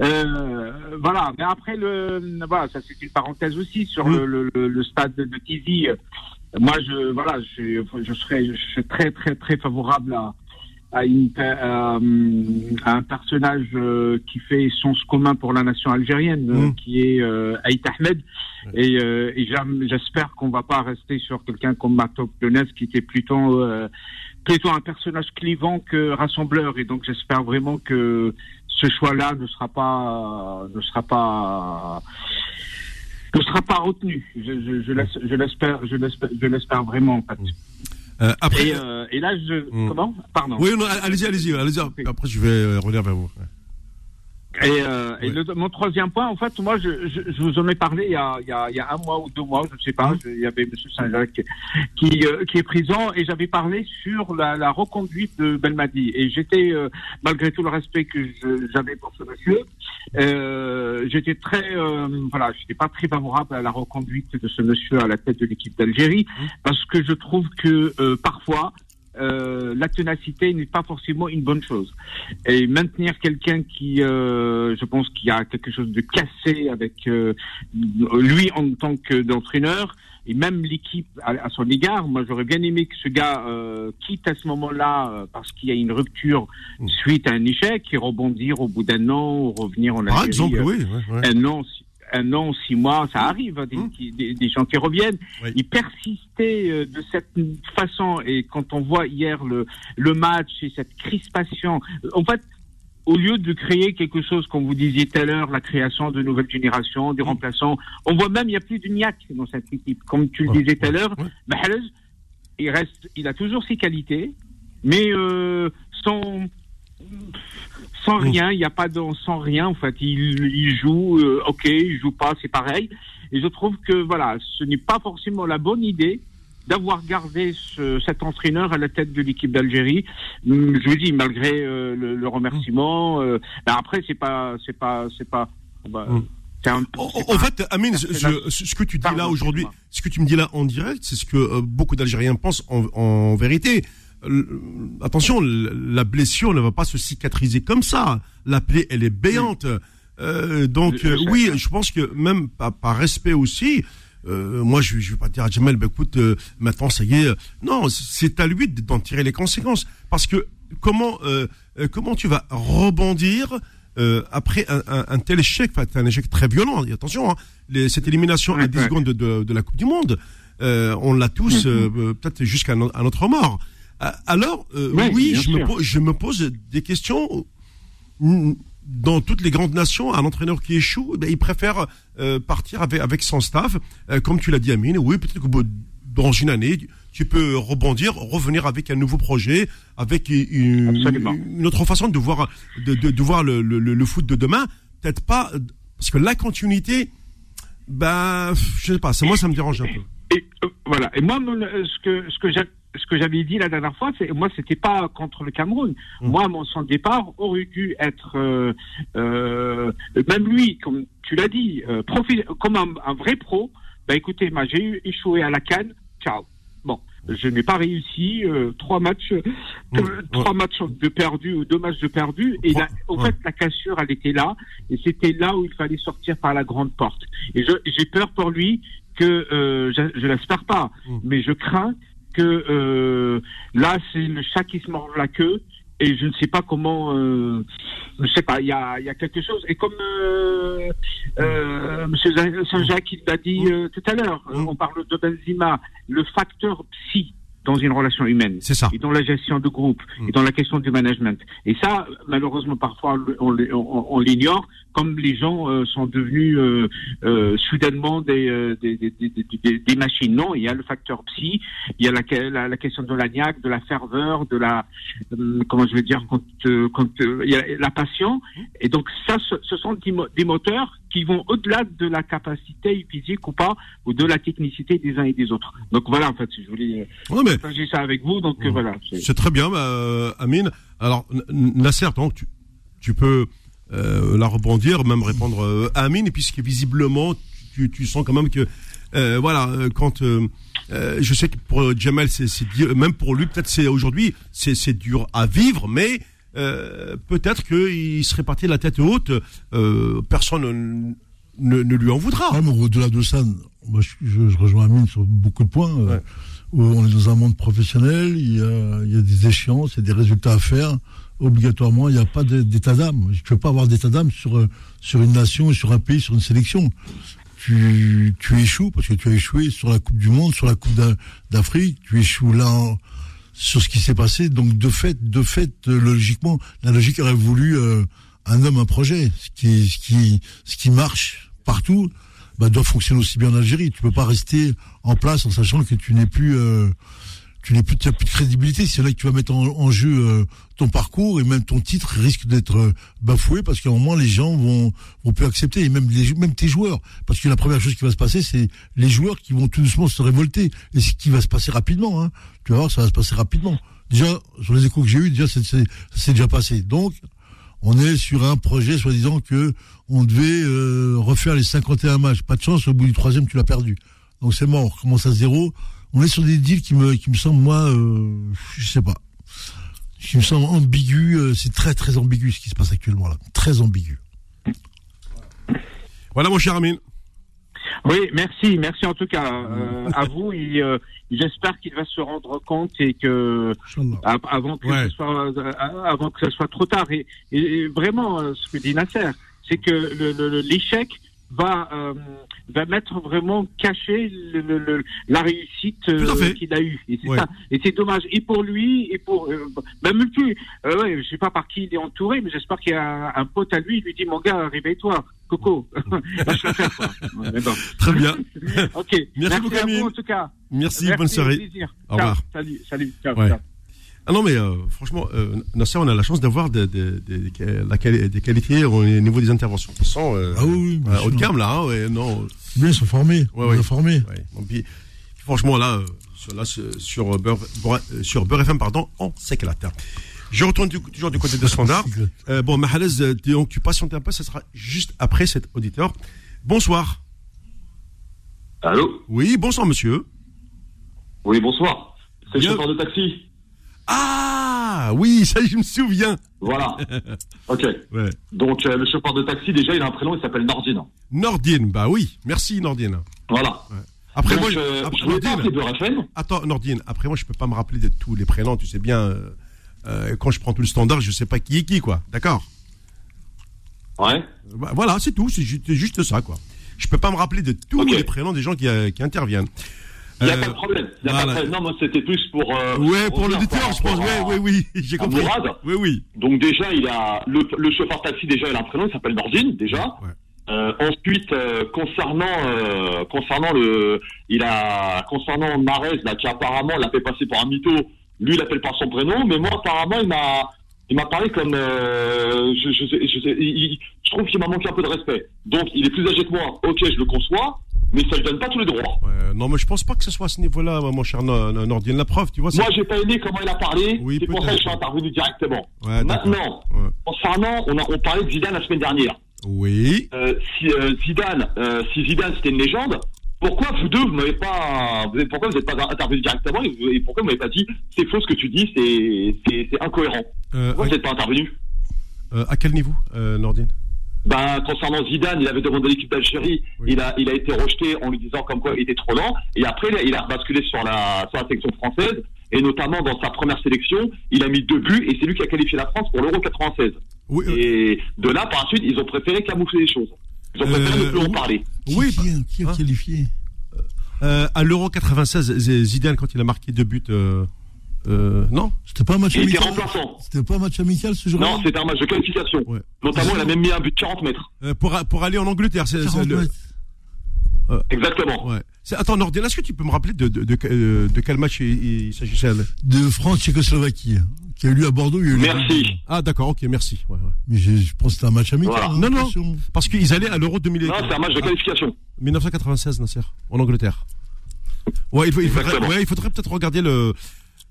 Euh, voilà. Mais après le voilà, ça c'est une parenthèse aussi sur le, le, le, stade de Tizi. Moi, je voilà, je, je serais je suis très très très favorable à à, une, un personnage euh, qui fait sens commun pour la nation algérienne, euh, mm. qui est euh, Aït Ahmed. Et, euh, et j'espère qu'on va pas rester sur quelqu'un comme Mato Younes, qui était plutôt plutôt un personnage clivant que rassembleur. Et donc j'espère vraiment que ce choix-là ne sera pas ne sera pas ne sera pas retenu. Je, je, je l'espère, je vraiment en fait. Mm. Euh, après, et, euh, et, là, je. Hmm. Comment? Pardon. Oui, allez-y, allez-y. Allez après, je vais euh, revenir vers vous. Et, euh, et le, mon troisième point, en fait, moi, je, je, je, vous en ai parlé il y, a, il, y a, il y a un mois ou deux mois, je ne sais pas. Hein il y avait M. Saint-Jacques qui, euh, qui est présent et j'avais parlé sur la, la, reconduite de Belmadi. Et j'étais, euh, malgré tout le respect que j'avais pour ce monsieur, euh, j'étais très, voilà, j'étais pas très favorable à la reconduite de ce monsieur à la tête de l'équipe d'Algérie mmh. parce que je trouve que parfois euh, la ténacité n'est pas forcément une bonne chose. Et maintenir quelqu'un qui, euh, je pense, qui a quelque chose de cassé avec euh, lui en tant qu'entraîneur et même l'équipe à, son égard. Moi, j'aurais bien aimé que ce gars quitte à ce moment-là parce qu'il y a une rupture mmh. suite à un échec et rebondir au bout d'un an, revenir en Algérie. Par exemple, oui. Un an, un an, six mois, ça arrive, hein, mmh. des, des, gens qui reviennent. Ils persistaient euh, de cette façon. Et quand on voit hier le, le match et cette crispation, en fait, au lieu de créer quelque chose, comme vous disiez tout à l'heure, la création de nouvelles générations, des mmh. remplaçants, on voit même il n'y a plus de niaque dans cette équipe. Comme tu le disais tout à l'heure, Mahrez, il reste, il a toujours ses qualités, mais euh, son sans mm. rien, il n'y a pas de sans rien en fait. Il, il joue, euh, ok, il joue pas, c'est pareil. Et je trouve que voilà, ce n'est pas forcément la bonne idée d'avoir gardé ce, cet entraîneur à la tête de l'équipe d'Algérie. Mm, je vous dis malgré euh, le, remerciement. Euh, ben après, c'est pas, c'est pas, c'est pas. Bah, mm. en, fait, Amine, ce que tu dis là aujourd'hui, ce que tu me dis là en direct, c'est ce que beaucoup d'Algériens pensent en, en vérité attention, la blessure ne va pas se cicatriser comme ça. La plaie, elle est béante. Euh, donc oui, je pense que même par, respect aussi, euh, moi, je, je vais pas dire à Jamel, bah, écoute, euh, maintenant, ça y est. Non, c'est à lui d'en tirer les conséquences. Parce que comment, euh, euh, comment tu vas rebondir euh, après un, un, un tel échec, enfin, un échec très violent. Et attention, hein, les, cette élimination à 10 Ouais, ouais. secondes de, de, de la Coupe du Monde, euh, on l'a tous, euh, euh, peut-être jusqu'à no- notre mort. Euh, Alors, euh, oui, je me, pose, je me pose des questions. Dans toutes les grandes nations, un entraîneur qui échoue, eh ben, il préfère euh, partir avec, avec son staff. Euh, comme tu l'as dit, Amine, oui, peut-être que dans une année, tu peux rebondir, revenir avec un nouveau projet, avec une, autre façon de voir, de, de, de voir le, le, le foot de demain. Peut-être pas, parce que la continuité, ben, je sais pas, moi ça me dérange un peu. Et euh, voilà. Et moi, ce que ce que ce que j'avais dit la dernière fois, c'est moi, c'était pas contre le Cameroun. Moi, mon son départ aurait dû être euh, euh, même lui, comme tu l'as dit, euh, profi- comme un, un vrai pro. Bah écoutez, moi, j'ai échoué à la canne. Ciao. Bon, je n'ai pas réussi. trois matchs, Ouais. trois matchs de perdu ou deux matchs de perdu. Et la, au Ouais. fait, la cassure, elle était là. Et c'était là où il fallait sortir par la grande porte. Et j'ai peur pour lui que euh, je, je l'espère pas, Mm. mais je crains que euh, là c'est le chat qui se mord la queue et je ne sais pas comment, euh, je sais pas, il y a, il y a quelque chose. Et comme euh, euh, Monsieur Saint-Jacques l'a dit Mm. tout à l'heure, Mm. on parle de Benzema, le facteur psy dans une relation humaine C'est ça. et dans la gestion de groupe Mm. et dans la question du management. Et ça, malheureusement, parfois on, l- on- on l'ignore, comme les gens euh, sont devenus euh, euh, soudainement des, des, des, des, des- des machines. Non, il y a le facteur psy, il y a la, la, la question de l'agnac, de la ferveur, de la euh, comment je vais dire quand, quand il y a la passion. Et donc ça, ce, ce sont des, mo- des moteurs qui vont au-delà de la capacité physique ou pas, ou de la technicité des uns et des autres. Donc voilà, en fait, je voulais Ouais, mais partager ça avec vous. Donc voilà. c'est- très bien, bah, Amine. Alors, Nasser, donc, tu, tu peux euh, la rebondir, même répondre euh, à Amine, puisque visiblement, tu, tu sens quand même que, euh, voilà, euh, quand euh, euh, je sais que pour Jamal, c'est même pour lui, peut-être c'est aujourd'hui, c'est dur à vivre, mais euh, peut-être qu'il serait parti la tête haute, euh, personne ne, ne, lui en voudra. Ah, mais au-delà de ça, moi, je, je, rejoins Amine sur beaucoup de points. Ouais. où on est dans un monde professionnel, il y a, il y a des échéances, il y a des résultats à faire. Obligatoirement, il n'y a pas d'état d'âme. Tu ne peux pas avoir d'état d'âme sur, sur une nation, sur un pays, sur une sélection. Tu, tu échoues parce que tu as échoué sur la Coupe du Monde, sur la Coupe d'A- d'Afrique. Tu échoues là sur ce qui s'est passé. Donc de fait, de fait, logiquement, la logique aurait voulu euh, un homme, un projet. Ce qui, ce qui, ce qui marche partout, bah, doit fonctionner aussi bien en Algérie. Tu peux pas rester en place en sachant que tu n'es plus, euh, tu n'es plus, de crédibilité. C'est là que tu vas mettre en, jeu euh, ton parcours et même ton titre risque d'être euh, bafoué parce qu'à un moment les gens vont vont plus accepter et même les, même tes joueurs parce que la première chose qui va se passer c'est les joueurs qui vont tout doucement se révolter et ce qui va se passer rapidement. Hein. Tu vas voir, ça va se passer rapidement. Déjà sur les échos que j'ai eu, déjà c'est déjà passé. Donc on est sur un projet soi-disant que on devait euh, refaire les 51 matchs. Pas de chance, au bout du troisième, tu l'as perdu. Donc c'est mort, on recommence à zéro. On est sur des deals qui me, qui me semblent, moi, euh, je sais pas, qui me semblent ambigus. euh, c'est très très ambigu ce qui se passe actuellement là, très ambigu. Voilà, mon cher Amine. Oui, merci, merci en tout cas euh, à vous. Et euh, j'espère qu'il va se rendre compte et que avant que Ouais. ce soit avant que ce soit trop tard. Et, et- et vraiment, ce que dit Nasser, c'est que le- le- le- l'échec va euh, va mettre vraiment caché le, le- le- la réussite euh, qu'il a eue. Et c'est Ouais. ça. Et c'est dommage. Et pour lui, et pour euh, même plus. Euh, ouais, je sais pas par qui il est entouré, mais j'espère qu'il y a un, un pote à lui. Il lui dit mon gars, réveille-toi, Coco. *laughs* *laughs* Quoi. Ouais, bon. Très bien. *laughs* Ok. Merci beaucoup, à vous en tout cas. Merci, bonne soirée. Au revoir. Salut, salut. Ciao. Ouais. ciao. Ah non, mais euh, franchement, euh, Nasser, on a la chance d'avoir des, des, des, des- des qualités au niveau des interventions. De toute façon, euh, Ah oui, oui, bien euh, haut de gamme, là, hein, ouais, non. Bien, ils sont formés. Ouais, on ouais. formés. Ouais. Bon, puis, franchement, là, euh, sur, là, sur, sur Beurre, euh, sur Beurre FM, pardon, on s'éclate. Je retourne du, toujours du côté de Standard. *laughs* Euh, bon, Mahalez, euh, donc tu patientes un peu, ça sera juste après cet auditeur. Bonsoir. Allô? Oui, bonsoir, monsieur. Oui, bonsoir. C'est le Bien. chauffeur de taxi? Ah, oui, ça, je me souviens. Voilà. *laughs* ok. Ouais. Donc, euh, le chauffeur de taxi, déjà, il a un prénom, il s'appelle Nordine. Nordine, bah oui. Merci, Nordine. Voilà. Après, Donc, moi, je- euh, après, je Nordine. FM. Attends, Nordine, après moi je peux pas me rappeler de tous les prénoms, tu sais bien. euh, euh, quand je prends tout le standard, je sais pas qui est qui, quoi. D'accord? Ouais. Bah, Voilà, c'est tout, c'est ju- c'est juste ça, quoi. Je peux pas me rappeler de tous les prénoms des gens qui, qui interviennent. Il n'y a Euh, pas de problème. Y a pas de voilà. problème. Non, moi, c'était plus pour. euh, Ouais, pour l'auditeur, je pense. Ouais, oui, oui, *laughs* j'ai compris. Mourad. Oui, oui. Donc, déjà, il a. Le, le chauffeur taxi, déjà, il a un prénom, il s'appelle Nordine, déjà. Ouais. Euh, ensuite, euh, concernant euh, concernant le, il a concernant Marez là qui apparemment l'a fait passer pour un mytho. Lui, il appelle par son prénom, mais moi apparemment il m'a il m'a parlé comme euh, je, je, je, il- il- je trouve qu'il m'a manqué un peu de respect. Donc il est plus âgé que moi. Ok, je le conçois, mais ça lui donne pas tous les droits. Ouais, non, mais je pense pas que ce soit à ce niveau-là, mon cher No- No- Nordine. La preuve, tu vois. c'est- Moi, j'ai pas aimé comment il a parlé. Oui, c'est pour ça que je suis intervenu directement. Ouais. Maintenant, Ouais. concernant, on a on parlait de Zidane la semaine dernière. Oui. Euh, si euh, Zidane, euh, si Zidane c'était une légende, pourquoi vous deux vous m'avez pas, vous pourquoi vous n'êtes pas intervenu directement et, vous- et pourquoi vous m'avez pas dit c'est faux ce que tu dis, c'est incohérent? Pourquoi vous n'êtes pas intervenu? À quel niveau, Nordine? Ben concernant Zidane, il avait demandé l'équipe d'Algérie, Oui. il a il a été rejeté en lui disant comme quoi il était trop lent et après il a, il a basculé sur la sur la sélection française et notamment dans sa première sélection, il a mis deux buts et c'est lui qui a qualifié la France pour l'Euro 96. Oui. euh, Et de là par la suite, ils ont préféré camoufler les choses. Ils ont préféré Euh, ne plus en oui. parler. Qui, oui. qui, a- qui a hein. qualifié? Euh, à l'Euro 96, Z- Zidane quand il a marqué deux buts. Euh, euh, non. C'était pas un match Il était amical remplaçant. C'était pas un match amical ce jour-là Non, c'était un match de qualification. Ouais. Notamment, il a même mis un but de 40 mètres. Euh, pour pour aller en Angleterre, c'est c'est 40 le. mètres. Exactement. Ouais. Attends, Nordine, est-ce que tu peux me rappeler de de, de, euh, de quel match il, il s'agissait De France-Tchécoslovaquie, qui a eu lieu à Bordeaux. il y a eu Merci. Ah d'accord, ok, merci. Ouais, ouais. Mais je, je pense que c'était un match amical. Voilà. hein, Non, non. Parce qu'ils allaient à l'Euro 2000 Non, c'est un match de Ah, qualification. 1996, Nasser, en Angleterre. Ouais, il, faut- il faudrait, Exactement. ouais, il faudrait peut-être regarder le.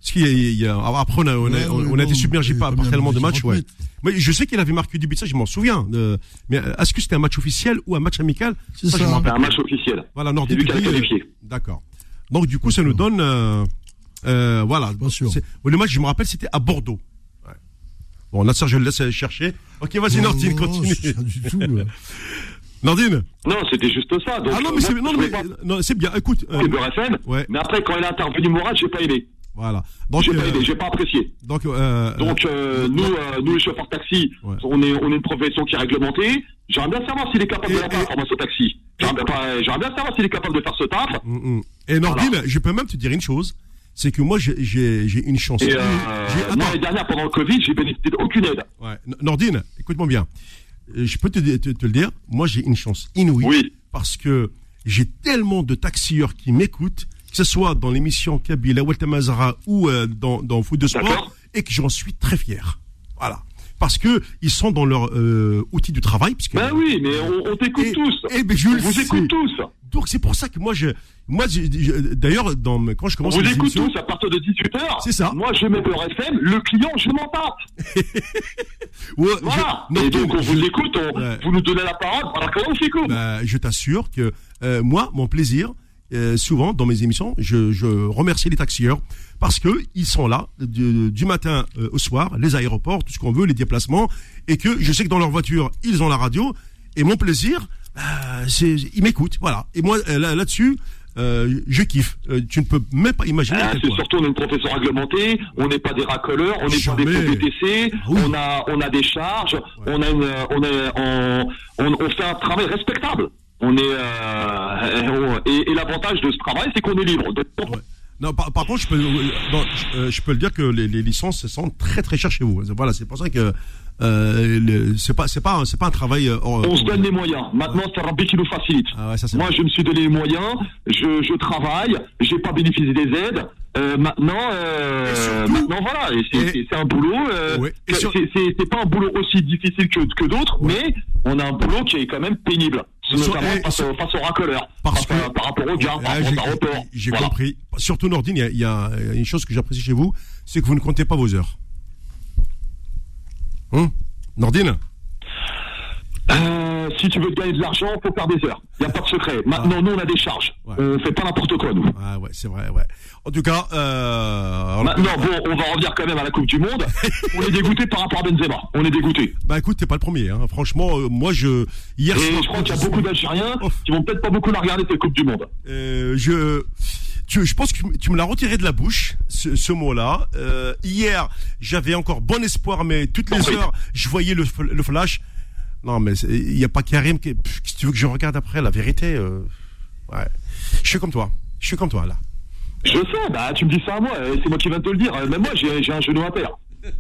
Ce qui est, il y a, après, on a, on a, Ouais, on, a été submergé par, tellement de 40 matchs, ouais. Mais je sais qu'il avait marqué du but, ça, je m'en souviens. euh, mais euh, est-ce que c'était un match officiel ou un match amical? C'est je ça. me rappelle C'est un match officiel. Voilà, C'est Nordine. lui qui a tu dis, euh, qualifié. D'accord. Donc du coup, ça nous donne, euh, euh, voilà. Pas sûr. Ouais, Le match, je me rappelle, c'était à Bordeaux. Ouais. Bon, Nasser, je le laisse chercher. Ok, vas-y, Nordine, non, continue. du tout. là. *laughs* Nordine? Non, c'était juste ça. Donc, ah non, euh, mais c'est, bien. Écoute, euh, FM, ouais. mais après, quand il a intervenu Mourad, j'ai pas aimé. Voilà. Donc, J'ai pas euh, j'ai pas apprécié. donc, euh, Donc, euh, nous, euh, nous, les chauffeurs taxi, Ouais. on est, on est une profession qui est réglementée. J'aimerais bien savoir s'il est capable Et- de la faire, formation taxi. J'aimerais bien, savoir s'il est capable de faire ce taf. Mm, mm. Et Nordine, je peux même te dire une chose, c'est que moi j'ai une chance. Et, euh, l'année dernière, pendant le Covid, j'ai bénéficié d'aucune aide. ouais. Nordine, écoute-moi bien. Je peux te, te, te le dire, moi j'ai une chance inouïe Oui. parce que j'ai tellement de taxieurs qui m'écoutent, que ce soit dans l'émission Kabila, Walter Mazara ou euh, dans dans Foot de Sport, et que j'en suis très fier. Voilà. Parce que ils sont dans leur euh, outil du travail. Puisque, Ben oui, mais on, on t'écoute tous. et ben, je on le vous sais. écoute tous. Donc c'est pour ça que moi je, moi d'ailleurs quand je On commence vous les écoute émissions, tous à partir de 18h. C'est ça. Moi, je mets Beurre FM, le client, je m'en. *laughs* Ouais, Voilà. je- non, Et donc, on vous écoute, on- Ouais. vous nous donnez la parole, voilà comment on s'écoute. Bah, je t'assure que euh, moi, mon plaisir, euh, souvent dans mes émissions, je, je remercie les taxieurs parce que ils sont là du, du matin euh, au soir, les aéroports, tout ce qu'on veut, les déplacements, et que je sais que dans leur voiture, ils ont la radio. Et mon plaisir, bah, c'est ils m'écoutent, voilà. Et moi, euh, là- là-dessus. je kiffe. Tu ne peux même pas imaginer. Ah, c'est surtout, on est une profession réglementée, on n'est pas des racoleurs, on n'est pas des PTC, Ah oui. on a, on a des charges, on a une, on a, on, on, on fait un travail respectable. On est, euh, et, et l'avantage de ce travail, c'est qu'on est libre. Donc, Ouais. Non, par, par contre, je peux, euh, non, je, je peux le dire que les, les licences elles sont très très chères chez vous. Voilà, c'est pour ça que euh, c'est pas c'est pas un- c'est pas un travail. euh, hors- on se donne les moyens. Maintenant, c'est Rabbi qui nous facilite. Ah ouais, ça c'est Moi, vrai. je me suis donné les moyens, je, je travaille, j'ai pas bénéficié des aides. Euh, maintenant, euh, surtout- maintenant voilà, c'est un boulot. Ouais. C'est pas un boulot aussi difficile que, que d'autres, Ouais. mais on a un boulot qui est quand même pénible, notamment face, sur- au, face aux racoleurs, Parce face que- par rapport aux gars, Ouais, par ah, rapport aéroports. J'ai Voilà. compris. Surtout Nordine, il y y a une chose que j'apprécie chez vous, c'est que vous ne comptez pas vos heures. Hum Nordine Euh, si tu veux gagner de l'argent, faut faire des heures. Il n'y a pas de secret. Maintenant, nous, on a des charges. Ouais. On fait pas n'importe quoi, nous. Ah ouais, c'est vrai, ouais. En tout cas, euh, Maintenant, bon, on va revenir quand même à la Coupe du Monde. *laughs* on est dégoûté par rapport à Benzema. On est dégoûté. bah écoute, t'es pas le premier. Hein. Franchement, euh, moi, je hier soir, je crois qu'il y a beaucoup d'Algériens qui vont peut-être pas beaucoup la regarder cette Coupe du Monde. Euh, je, tu, je pense que tu me l'as retiré de la bouche, ce, ce mot-là. Euh, hier, j'avais encore bon espoir, mais toutes les heures, je voyais le, le flash. Non, mais il n'y a pas Karim. Qui, si tu veux que je regarde après, la vérité, euh, ouais. Je suis comme toi. Je suis comme toi, là. Je sais, bah tu me dis ça à moi, c'est moi qui viens de te le dire. Euh, Même moi, j'ai un genou à terre. *laughs*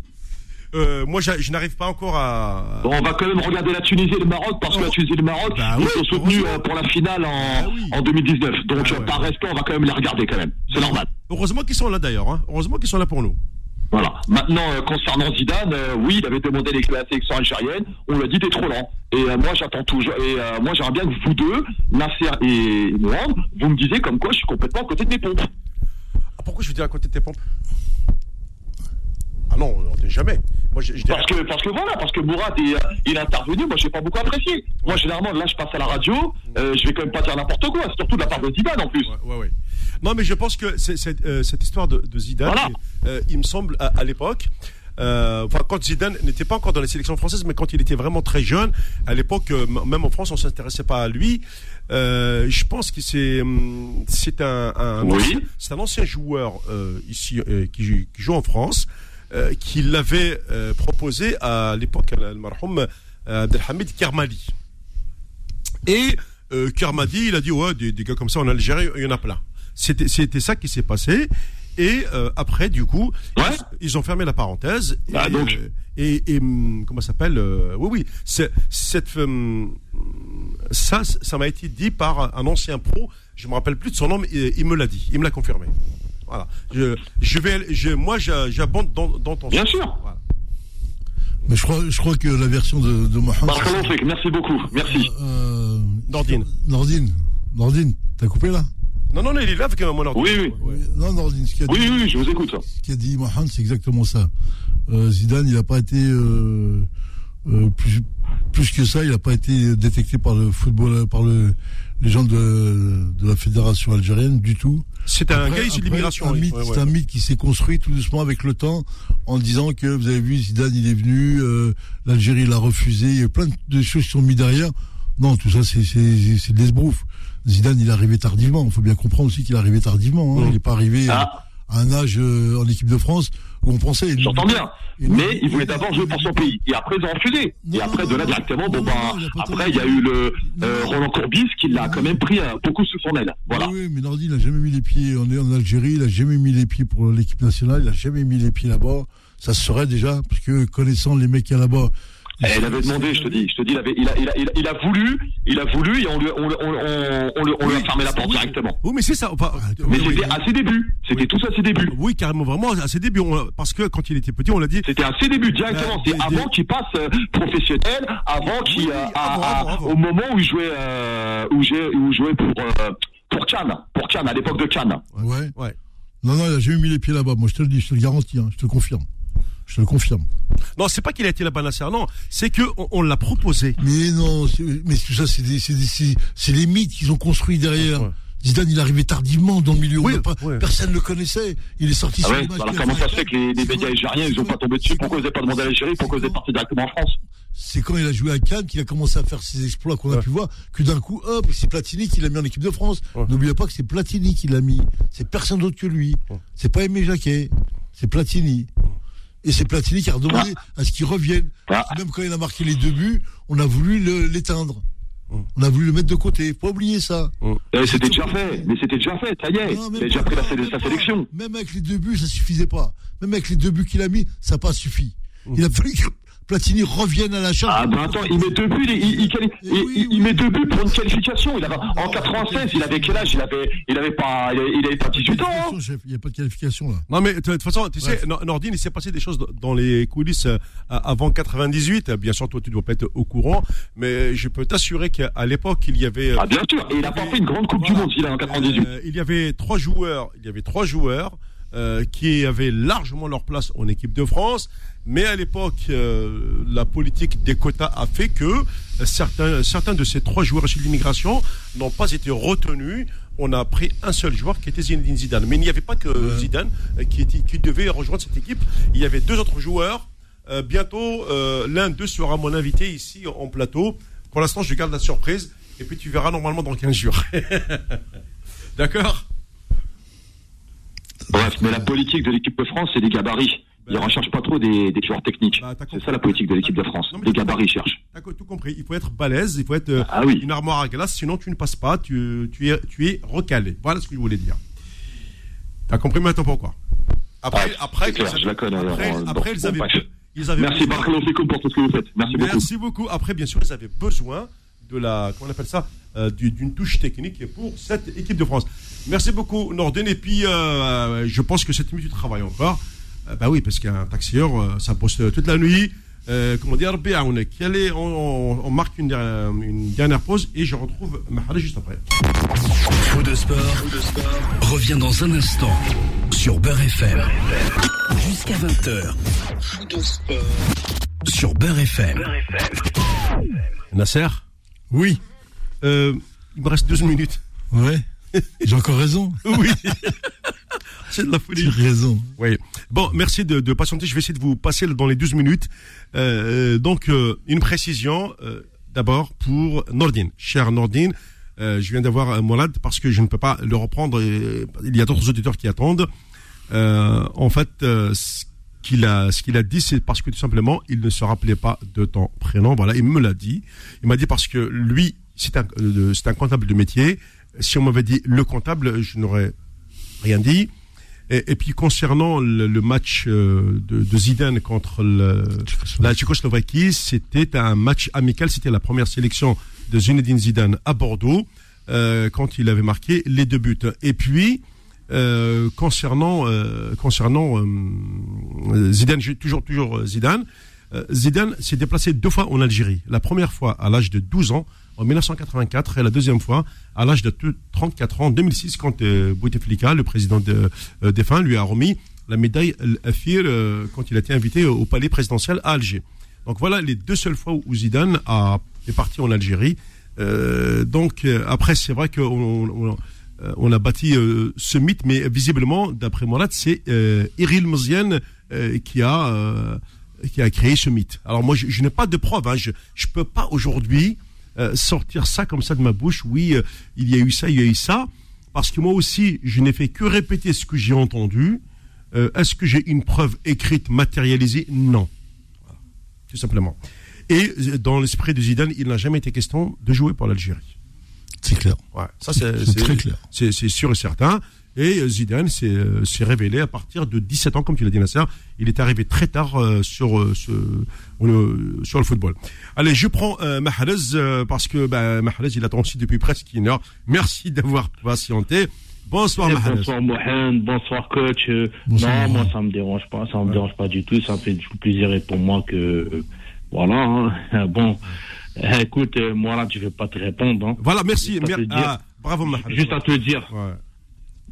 Euh, moi, je n'arrive pas encore à. Bon, on va quand même regarder la Tunisie et le Maroc parce que la Tunisie et le Maroc Bah ils oui, sont soutenus pour la finale en, Bah oui. en 2019. Donc Ah euh, ouais. par respect, on va quand même les regarder quand même. C'est normal. Heureusement qu'ils sont là d'ailleurs. Hein. Heureusement qu'ils sont là pour nous. Voilà. Maintenant, euh, concernant Zidane, euh, oui, il avait demandé les- la sélection algérienne. On lui a dit t'es trop lent. Et euh, moi, j'attends toujours. Et moi, j'aimerais bien que vous deux, Nasser et Mourad, vous me disiez comme quoi je suis complètement à côté de mes pompes. Ah, pourquoi je veux dire à côté de tes pompes? Ah non, on jamais. Moi, je, je dirais- Parce que, parce que voilà, parce que Mourad est, il est intervenu, moi j'ai pas beaucoup apprécié. Moi généralement là je passe à la radio, je vais quand même pas dire n'importe quoi, surtout de la part de Zidane en plus. Ouais, ouais, ouais. Non, mais je pense que euh, cette histoire de, de Zidane, Voilà. euh, il me semble, à, à l'époque, euh, enfin, quand Zidane n'était pas encore dans les sélections françaises, mais quand il était vraiment très jeune, à l'époque, même en France, on s'intéressait pas à lui. Euh, je pense que c'est, hum, c'est un, un Oui. ancien, c'est un ancien joueur euh, ici qui, joue- qui joue en France, qui l'avait proposé à l'époque à euh, Abdelhamid Kermali. Et Kermadi, il a dit ouais, des, des gars comme ça en Algérie, il y en a plein. C'était, c'était ça qui s'est passé. Et euh, après, du coup, Ouais. ils, ils ont fermé la parenthèse. Bah, et, donc. euh, et, et, hum, comment ça s'appelle euh, Oui, oui. C'est, cette, hum, ça, ça m'a été dit par un ancien pro. Je me rappelle plus de son nom, mais il, me l'a dit. Il me l'a confirmé. Voilà. Je, je vais, je, moi, j'a- j'abonde dans, dans ton Bien sens. sûr. Voilà. Mais je crois, je crois que la version de, de Mohamed. Fik, merci beaucoup, merci. Euh, Nordine. Nordine. Nordine, t'as coupé là? Non, non, non, il est là avec mon ordinateur. Oui, oui. Ouais. Non, Nordine, ce Oui, dit, oui, oui, je vous écoute. ce qu'a dit Mohamed, c'est exactement ça. Euh, Zidane, il n'a pas été euh, euh, plus, plus que ça, il n'a pas été détecté par le football, par le, les gens de, de la fédération algérienne du tout. C'est un Après- gars issu de l'immigration. un oui. mythe- Ouais, C'est ouais. un mythe qui s'est construit tout doucement avec le temps en disant que vous avez vu Zidane il est venu, euh, l'Algérie l'a refusé, il y a plein de choses qui sont mises derrière. Non, tout ça c'est c'est c'est de l'esbrouf. Zidane il est arrivé tardivement. Il faut bien comprendre aussi qu'il est arrivé tardivement. hein. Il n'est pas arrivé à- Ah. à un âge euh, en équipe de France où on pensait. J'entends bien. Mais il voulait d'abord jouer pour son pays. Et après, ils ont refusé. Et après, de là, directement, bon, bah, après, il y a eu le euh. Roland Courbis qui l'a quand même pris euh, beaucoup sous son aile. Voilà. Oui, oui, mais Nardi, il n'a jamais mis les pieds en, en Algérie, il n'a jamais mis les pieds pour l'équipe nationale, il n'a jamais mis les pieds là-bas. Ça se serait déjà, parce que connaissant les mecs qu'il y a là-bas. Et il avait demandé, je te dis, je te dis, il avait, il a, il a, il a, il a voulu, il a voulu, et on lui, on, lui- on, on, on, lui- a fermé la porte Oui. directement. Oui, mais c'est ça. Enfin, Mais oui, c'était oui. à ses débuts. C'était tous à ses débuts. Oui, carrément, vraiment, à ses débuts. on- parce que quand il était petit, on l'a dit. C'était à ses débuts directement. Euh, C'est avant qu'il passe euh, professionnel, avant qu'il, Oui, oui, euh, avant, à- à- avant, avant. au moment où il jouait, euh, où j'ai, où il jouait pour, euh, pour Cannes, pour Cannes, à l'époque de Cannes. Ouais. Ouais. Non, non, il n'a jamais mis les pieds là-bas. Moi, je te le dis, je te le garantis, hein, je te le confirme. Je te le confirme. Non, c'est pas qu'il a été là-bas, Nasser. Non, c'est que on, on l'a proposé. Mais non, c'est- mais tout ça, c'est des, c'est des, c'est- c'est les mythes qu'ils ont construits derrière. Ouais. Zidane, il est arrivé tardivement dans le milieu. Oui, pas-. Personne ne le connaissait. Il est sorti Ah sur ouais, l'image alors comment ça se fait que les, médias quand- algériens, ils ont pas tombé dessus? Pourquoi vous n'avez pas demandé à l'Algérie? Pourquoi vous êtes parti directement en France? C'est quand il a joué à Cannes qu'il a commencé à faire ses exploits qu'on a pu voir, que d'un coup, hop, c'est Platini qui l'a mis en équipe de France. Ouais. N'oubliez pas que c'est Platini qui l'a mis. C'est personne d'autre que lui. Ouais. C'est pas Aimé Jacquet. C'est Platini. Et c'est Platini qui a redemandé à ce qu'il revienne. Ah. Même quand il a marqué les deux buts, on a voulu l'éteindre. On a voulu le mettre de côté. Faut pas oublier ça. Eh, C'était déjà fait, mais c'était déjà fait, ça y est. Il a déjà pris la, sa sélection. Même avec les deux buts, ça suffisait pas. Même avec les deux buts qu'il a mis, ça n'a pas suffi. Mm. Il a fallu Platini revienne à la charge. Ah ben attends, il met deux buts, il, il, il, quali- il- oui, il- oui. il met deux buts pour une qualification. Il avait, en 96, il avait quel âge? Il avait, il avait pas, il avait, il avait pas 18 ans. hein. Chef, Il n'y a pas de qualification là. Non, mais de toute façon, tu sais, Bref. Nordine, il s'est passé des choses dans les coulisses euh, avant 98. Bien sûr, toi, tu dois pas être au courant, mais je peux t'assurer qu'à l'époque, il y avait. Ah bien sûr, et il a pas fait une grande Coupe du. Monde, il a en 98. Euh, il y avait trois joueurs. Il y avait trois joueurs euh, qui avaient largement leur place en équipe de France. Mais à l'époque, euh, la politique des quotas a fait que certains, certains de ces trois joueurs issus de l'immigration n'ont pas été retenus. On a pris un seul joueur qui était Zinedine Zidane. Mais il n'y avait pas que Zidane euh, qui, était, qui devait rejoindre cette équipe. Il y avait deux autres joueurs. Euh, bientôt, l'un d'eux sera mon invité ici en plateau. Pour l'instant, je garde la surprise. Et puis tu verras normalement dans 15 jours. *laughs* D'accord? Bref, mais la politique de l'équipe de France, c'est des gabarits. Ils ne recherchent pas trop des, des joueurs techniques. Bah, c'est ça la politique de l'équipe de France. Non, Des gabarits cherchent. T'as tout compris. Il faut être balèze, il faut être euh, Ah oui. une armoire à glace, sinon tu ne passes pas, tu, tu, es, tu es recalé. Voilà ce que je voulais dire. T'as compris maintenant pourquoi? Après, Ah, après, clair, je la connais, après, alors, après, bon, ils avaient, bref. ils avaient Merci Fico pour tout ce que vous faites. Merci beaucoup. Merci beaucoup. Après, bien sûr, ils avaient besoin de la, comment on appelle ça, euh, du- d'une touche technique pour cette équipe de France. Merci beaucoup, Norden. Et puis, euh, je pense que cette nuit, tu travailles encore. Euh, bah oui, parce qu'un taxieur, euh, ça bosse toute la nuit. Euh, comment dire. Allez, on, on- on marque une, dernière- une dernière pause et je retrouve Mahara juste après. Faux de sport, revient dans un instant sur Beurre FM. Jusqu'à 20h. Faux de sport sur Beurre FM. Nasser? Oui, euh, Il me reste 12 minutes. ouais. J'ai encore raison. *laughs* Oui. *laughs* C'est de la folie. J'ai raison. Oui. Bon, merci de, de patienter. Je vais essayer de vous passer dans les 12 minutes. Euh, donc, euh, une précision euh, d'abord pour Nordine. Cher Nordine, je viens d'avoir un malade parce que je ne peux pas le reprendre. et il y a d'autres auditeurs qui attendent. En fait, ce qu'il a, ce qu'il a dit, c'est parce que tout simplement, il ne se rappelait pas de ton prénom. Voilà, il me l'a dit. Il m'a dit parce que lui, c'est un, euh, un comptable de métier. Si on m'avait dit le comptable, je n'aurais rien dit. Et, et puis concernant le, le match euh, de, de Zidane contre le, la Tchécoslovaquie, c'était un match amical. C'était la première sélection de Zinedine Zidane à Bordeaux euh, quand il avait marqué les deux buts. Et puis euh, concernant euh, concernant Zidane, toujours toujours Zidane. Zidane s'est déplacé deux fois en Algérie. La première fois à l'âge de 12 ans en 1984 et la deuxième fois à l'âge de 34 ans en 2006 quand euh, Bouteflika, le président de, euh, défunt, lui a remis la médaille Al-Afir euh, quand il a été invité au palais présidentiel à Alger. Donc voilà les deux seules fois où Zidane est parti en Algérie. Donc après c'est vrai qu'on on, a bâti ce mythe, mais visiblement d'après Mourad c'est euh, euh, qui a qui a créé ce mythe. Alors moi je, n'ai pas de preuves, hein. je je peux pas aujourd'hui euh, sortir ça comme ça de ma bouche. Oui, euh, il y a eu ça, il y a eu ça, parce que moi aussi je n'ai fait que répéter ce que j'ai entendu. Euh, Est-ce que j'ai une preuve écrite matérialisée? Non, Voilà. tout simplement. Et dans l'esprit de Zidane, il n'a jamais été question de jouer pour l'Algérie. C'est clair. Ouais, ça c'est *laughs* très clair. C'est sûr et certain. Et euh, Zidane s'est euh, s'est révélé à partir de 17 ans, comme tu l'as dit Nasser. Il est arrivé très tard euh, sur euh, ce, euh, sur le football. Allez, je prends euh, Mahrez euh, parce que bah, Mahrez il attend aussi depuis presque une heure. Merci d'avoir patienté. Bonsoir Eh, Mahrez. bonsoir Mohamed, bonsoir coach. Bonsoir, non, moi Mohamed. ça me dérange pas, ça me dérange pas du tout. Ça me fait du plaisir et pour moi que euh, voilà. hein. *laughs* Bon, écoute, euh, moi là, je vais pas te répondre. hein. Voilà, merci. Mer- ah, bravo Mahrez. Juste à te dire, Ouais.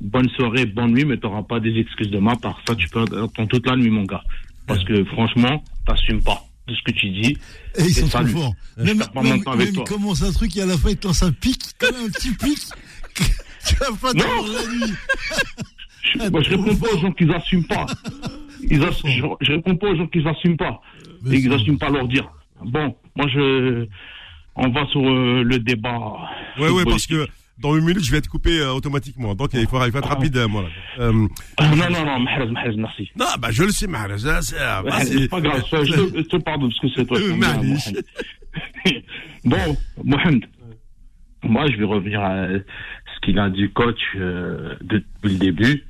Bonne soirée, bonne nuit, mais t'auras pas des excuses de ma part. Ça, tu peux attendre toute la nuit, mon gars. Parce que franchement, t'assumes pas de ce que tu dis. Et ils sont trop forts. Je Même, en même même, temps avec même toi. commence un truc et à la fin il te lance un pic, comme un petit pic. *laughs* tu vas pas Non. la nuit. Je, moi, je réponds pas aux gens qui assument pas. Ils ass- je, je réponds pas aux gens qui assument pas. Mais Et ils c'est- assument pas leur dire. Bon, moi je, on va sur euh, le débat. Ouais, ouais, parce que dans une minute, je vais être coupé euh, automatiquement. Donc, il faut, il faut être rapide, euh, moi. Euh, non, non, non, Mahrez, Mahrez, merci. non, bah, je le sais, Mahrez. c'est- ah, bah, c'est- pas grave, je, te, pardonne parce que c'est toi. *laughs* bon, Mohamed, moi je vais revenir à ce qu'il a dit coach depuis le début.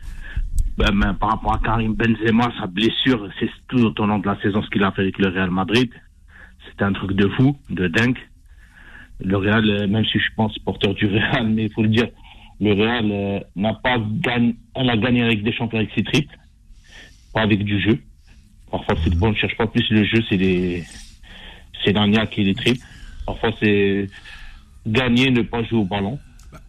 Ben, par rapport à Karim Benzema, sa blessure, c'est tout au long de la saison ce qu'il a fait avec le Real Madrid. C'était un truc de fou, de dingue. Le Real, euh, même si je un supporter du Real, mais il faut le dire, le Real euh, n'a pas gagné, elle a gagné avec des champions avec ses triples, pas avec du jeu. Parfois, c'est bon, on ne cherche pas plus le jeu, c'est les, c'est l'agnac et les triples. Parfois, c'est gagner, ne pas jouer au ballon.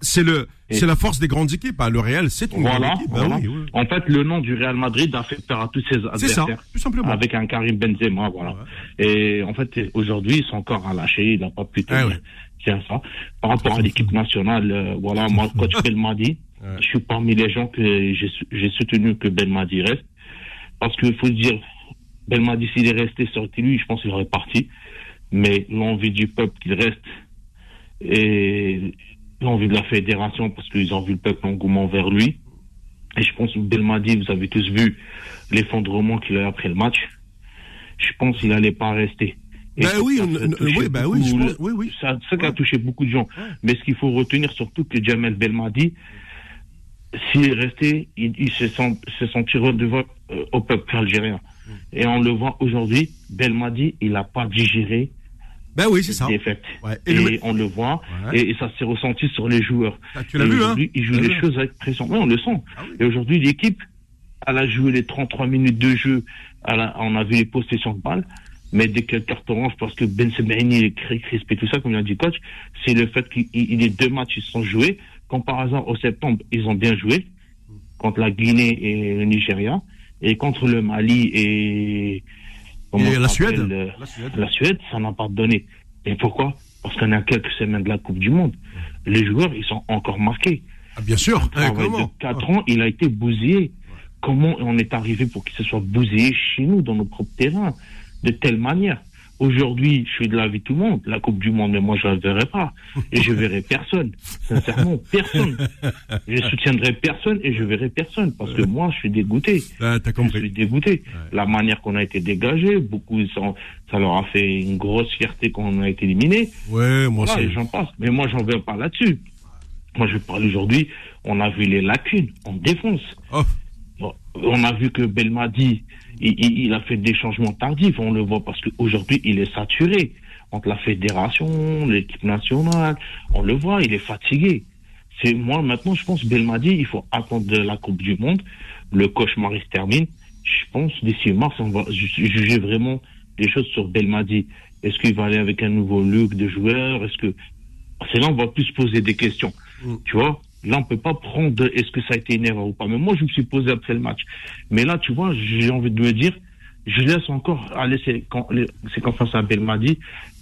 c'est le, c'est la force des grandes équipes. Hein. Le Real, c'est une Voilà, grande équipe. Bah voilà. oui, oui. En fait, le nom du Real Madrid a fait peur à tous ses C'est ça, adversaires. tout simplement. Avec un Karim Benzema, voilà. Et en fait, aujourd'hui, ils sont encore à lâcher, il n'a pas pu tenir. Ah ouais. C'est ça. Par rapport à l'équipe nationale, euh, voilà, moi, coach Belmadi, *laughs* je suis parmi les gens que j'ai sou- j'ai soutenu que Belmadi reste. Parce qu'il faut se dire, Belmadi, s'il est resté, été lui, je pense qu'il aurait parti. Mais l'envie du peuple qu'il reste et l'envie de la fédération, parce qu'ils ont vu le peuple engouement vers lui. Et je pense que Belmadi, vous avez tous vu l'effondrement qu'il a eu après le match. Je pense qu'il n'allait pas rester. Ça, oui, oui, bah oui, je pense- oui, oui. Ça, ça qui a touché beaucoup de gens. Mais ce qu'il faut retenir surtout que Jamel Belmadi, s'il est resté, il, il se sent, se sentira devant euh, au peuple algérien. Mm. Et on le voit aujourd'hui, Belmadi, il n'a pas digéré Bah oui, c'est ça. les défaite. Ouais. Et Et, le- on le voit, Ouais. et, et ça s'est ressenti sur les joueurs. Ah, tu l'as Et vu, hein Ils jouent les vu. choses avec pression. Oui, on le sent. Ah oui. Et aujourd'hui, l'équipe, elle a joué les 33 minutes de jeu. Elle a- on a vu les possessions de balles. Mais dès que le carton orange, parce que Ben Sebaini est cri- crispé, tout ça, comme l'a dit coach, c'est le fait qu'il il- les deux matchs, ils se sont joués. Comme par hasard, au septembre, ils ont bien joué. Contre la Guinée et le Nigeria. Et contre le Mali et... Et la Suède. euh, La Suède. la Suède, ça n'a pas donné. Et pourquoi? Parce qu'on a quelques semaines de la Coupe du Monde. Les joueurs, ils sont encore marqués. Ah, bien sûr. Un Eh, travail comment de 4 ans, il a été bousillé. Comment on est arrivé pour qu'il se soit bousillé chez nous, dans nos propres terrains, de telle manière Aujourd'hui, je suis de l'avis de tout le monde. La Coupe du Monde, mais moi, je ne la verrai pas. Et je verrai *laughs* personne. Sincèrement, personne. Je soutiendrai personne et je verrai personne. Parce que moi, je suis dégoûté. Ah, t'as Je suis compris. dégoûté. La manière qu'on a été dégagé, beaucoup, sont- ça leur a fait une grosse fierté qu'on a été éliminé. Ouais, moi aussi. j'en passe. Mais moi, j'en veux pas là-dessus. Moi, je parle aujourd'hui, on a vu les lacunes, on défonce. Oh. Bon, on a vu que Belmadi, il, il- il a fait des changements tardifs, on le voit parce qu'aujourd'hui, il est saturé. Entre la fédération, l'équipe nationale, on le voit, il est fatigué. C'est moi maintenant, je pense Belmadi, il faut attendre la Coupe du Monde. Le cauchemar se termine. Je pense d'ici mars, on va ju- juger vraiment des choses sur Belmadi. Est-ce qu'il va aller avec un nouveau look de joueur? Est-ce que c'est là on va plus se poser des questions. Mm. Tu vois? Là, on peut pas prendre est-ce que ça a été une erreur ou pas. Mais moi, je me suis posé après le match. Mais là, tu vois, j'ai envie de me dire, je laisse encore aller c'est quand c'est quand face à Belmadi.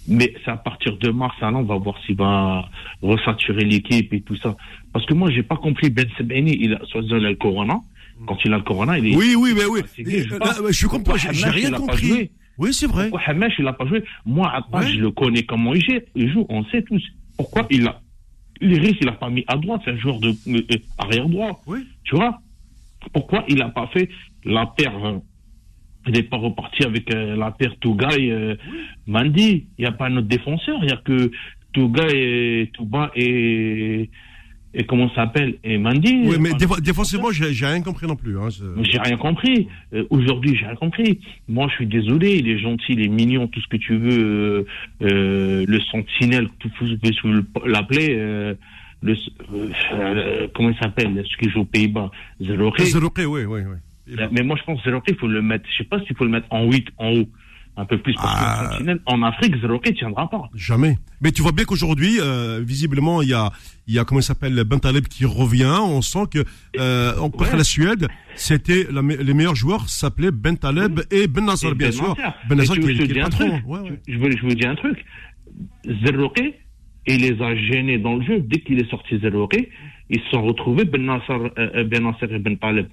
Mais c'est à partir de mars, là, on va voir s'il va resaturer l'équipe et tout ça. Parce que moi, j'ai pas compris Ben Sebaini, il a, soi-disant, le corona. Quand il a le corona, il est. Oui, oui, mais oui. fatigué, je sais Euh, là, Je toi, j'ai rien compris. Oui, c'est vrai. pourquoi Hamesh, il a pas joué Moi, Ouais. je le connais comment il joue, on sait tous. Pourquoi il a. L'iris, il a pas mis à droite, c'est un joueur de euh, arrière droit. Oui. Tu vois? Pourquoi il a pas fait la paire euh, Il n'est pas reparti avec euh, la paire Tougaï euh, Mandi. Il n'y a pas un autre défenseur, il n'y a que Tougaï et Touba et. Et comment ça s'appelle? Et Mandi. Oui, mais Enfin, défo- défensivement, j'ai rien compris non plus. Hein. j'ai rien compris. Euh, Aujourd'hui, j'ai rien compris. Moi, je suis désolé. Il est gentil, il est mignon, tout ce que tu veux. euh, euh, le sentinelle, tout ce que tu veux l'appeler. euh, le, euh, euh, comment il s'appelle Ce qui joue aux Pays-Bas. Zeroké. Zeroké, oui, oui, oui. Mais moi, je pense que Zeroké, il faut le mettre. Je sais pas s'il faut le mettre en 8, en haut. Un peu plus. Parce Ah. en Afrique, Zeroké tiendra pas. Jamais. Mais tu vois bien qu'aujourd'hui, euh, visiblement, il y a, il y a comment il s'appelle, Bentaleb qui revient. On sent que euh, on contre Ouais. la Suède, c'était les meilleurs joueurs s'appelaient Bentaleb et Ben Nasser, bien Ben sûr. Ben Nasser qui, qui est patron. truc Ouais, ouais. Je veux, je vous dis un truc. Zeroké, il les a gênés dans le jeu. Dès qu'il est sorti Zeroké, ils se sont retrouvés Ben Nasser, euh, euh, ben Nasser et Ben Taleb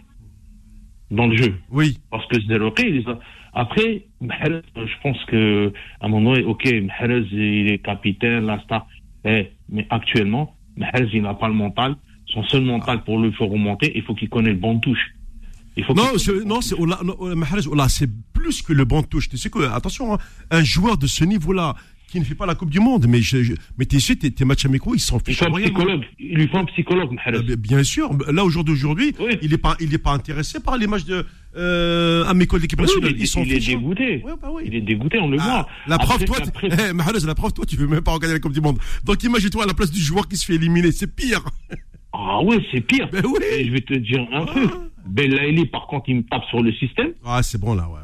dans le jeu. Oui. Parce que Zeroké, il les a... Après, Mahrez, je pense que à un moment donné, ok, Mahrez, il est capitaine, la star. Eh, mais actuellement, Mahrez, il n'a pas le mental. Son seul mental pour le faire remonter, il faut qu'il connaisse le bon touche. Il faut Non, non, c'est Mahrez, c'est plus que le bon touche. Tu sais que, attention, hein, un joueur de ce niveau-là qui ne fait pas la Coupe du Monde, mais je, je- mais t'es tes, tes matchs amicaux, ils s'en Il fichent faut un royalement. psychologue. Il lui faut un psychologue, Mahrez. Euh, Bien sûr, là au jour d'aujourd'hui, Oui. il n'est pas, il est pas intéressé par les matchs de euh, amicaux d'équipe Oui, nationale. il, Ils s'en il est dégoûté. Ouais, bah oui. Il est dégoûté, on le Ah, voit. la preuve, toi, après- tu- *laughs* Mahrez, la preuve, toi, tu veux même pas regarder la Coupe du Monde. Donc imagine-toi à la place du joueur qui se fait éliminer, c'est pire. Ah ouais, c'est pire. Ben oui. Et je vais te dire un truc. Belaïli, par contre, il me tape sur le système. Ah, c'est bon là, ouais. ouais.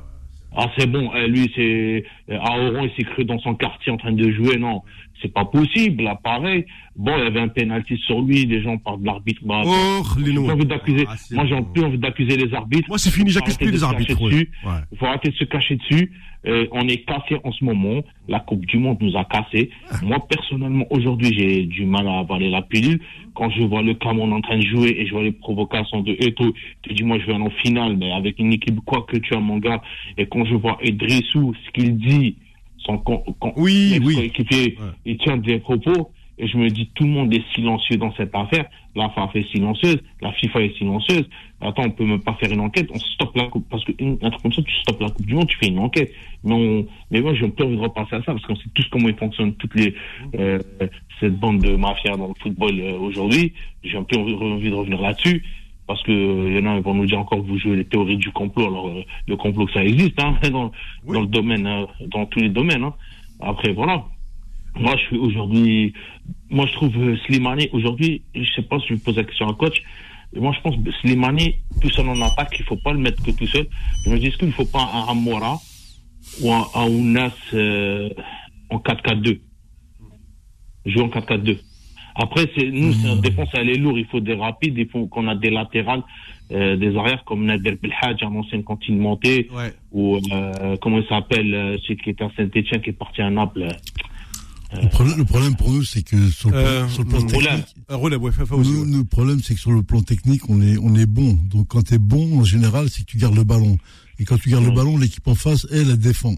Ah, c'est bon. Eh, lui, c'est. euh, Aoron, il s'est cru dans son quartier en train de jouer. Non. C'est pas possible, là, pareil. Bon, il y avait un penalty sur lui, les gens parlent de l'arbitre. Bah, Oh, j'ai envie d'accuser. Ah, Moi, j'ai bon. plus envie d'accuser les arbitres. Moi, c'est fini, j'accuse plus les arbitres. cacher ouais. Il faut arrêter de se cacher dessus. Euh, on est cassé en ce moment. La Coupe du Monde nous a cassé. Moi, personnellement, aujourd'hui, j'ai du mal à avaler la pilule. Quand je vois le Cameroun en train de jouer et je vois les provocations de Eto, je dis, moi, je vais aller en finale, mais avec une équipe, quoi que tu as, mon gars. Et quand je vois Idrissou, ce qu'il dit, son con- con- Oui, oui. ex-coéquipier, Ouais. il tient des propos. Et je me dis, tout le monde est silencieux dans cette affaire. La FAF est silencieuse, la FIFA est silencieuse. Attends, on peut même pas faire une enquête. On stoppe la coupe parce que une- un truc comme ça, tu stoppes la coupe du monde, tu fais une enquête. Mais, on, mais moi, j'ai pas envie de repasser à ça parce qu'on sait tous comment ils fonctionnent toutes les euh, cette bande de mafias dans le football euh, aujourd'hui. J'ai un peu envie de revenir là-dessus. Parce que euh, il y en a vont nous dire encore que vous jouez les théories du complot. Alors euh, le complot ça existe hein, *laughs* dans, Oui. dans le domaine, euh, dans tous les domaines. Hein. Après voilà. Moi, je suis aujourd'hui. Moi, je trouve euh, Slimani aujourd'hui. Je sais pas si je pose la question à un coach. Moi, je pense que Slimani, tout seul en attaque, il faut pas le mettre que tout seul. Je me dis, est-ce qu'il ne faut pas un Amora ou un Aounas euh, en 4-4-2 Jouer en 4-4-2. Après, c'est nous, c'est une défense, elle est lourde. Il faut des rapides, il faut qu'on a des latérales, euh, des arrières comme Nader Belhadj, en ancienne cantine montée, Ouais. ou euh, comment il s'appelle, euh, celui qui était à Saint-Etienne, qui est parti à Naples. Le problème, le problème pour nous, c'est que sur le plan, Euh, sur le plan technique, ouais, aussi. nous, ouais. le problème, c'est que sur le plan technique, on est, on est bon. Donc, quand t'es bon, en général, c'est que tu gardes le ballon. Et quand tu gardes le ballon, l'équipe en face, elle, elle défend.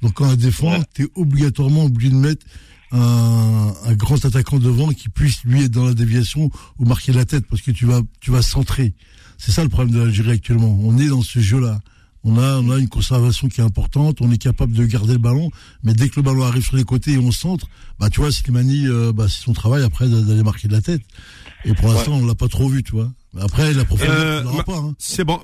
Donc, quand elle défend, Ouais. t'es obligatoirement obligé de mettre un, un grand attaquant devant qui puisse, lui, être dans la déviation ou marquer la tête parce que tu vas, tu vas centrer. C'est ça le problème de l'Algérie actuellement. On est dans ce jeu-là. On a, on a une conservation qui est importante, on est capable de garder le ballon, mais dès que le ballon arrive sur les côtés et on centre, bah tu vois, Slimani, euh, bah, c'est son travail après d'aller marquer de la tête. Et pour l'instant, on l'a pas trop vu, tu vois. Après, la profondeur, Euh, ma- pas. Hein. C'est bon,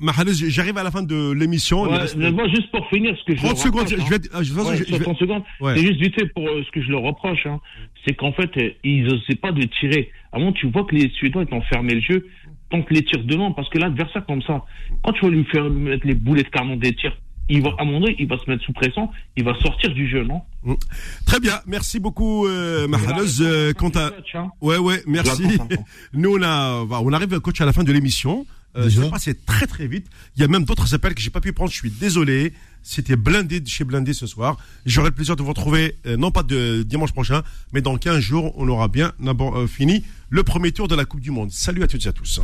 j'arrive à la fin de l'émission. Ouais, moi, juste pour finir, ce que je 30 leur secondes, reproche, je hein. vais, ah, je- de toute façon, Ouais, je- je vais- 60 secondes. Ouais. C'est juste vite fait pour euh, ce que je leur reproche. Hein. C'est qu'en fait, euh, ils n'osaient pas de tirer. Avant, tu vois que les Suédois ils ont fermé le jeu. Tant que les tirs devant, parce que l'adversaire comme ça, quand tu vas lui faire mettre les boulets de canon des tirs, il va, à un moment donné, il va se mettre sous pression, il va sortir du jeu, non Très bien, merci beaucoup, euh, Mahalez. Euh, quant à... Hein. Ouais, ouais, merci. Ça. *laughs* Nous, on a, bah, on arrive, coach, à la fin de l'émission. Euh, c'est passé très très vite. Il y a même d'autres appels que j'ai pas pu prendre. Je suis désolé. C'était blindé de chez blindé ce soir. J'aurai le plaisir de vous retrouver, euh, non pas de dimanche prochain, mais dans 15 jours, on aura bien d'abord, euh, fini le premier tour de la Coupe du Monde. Salut à toutes et à tous.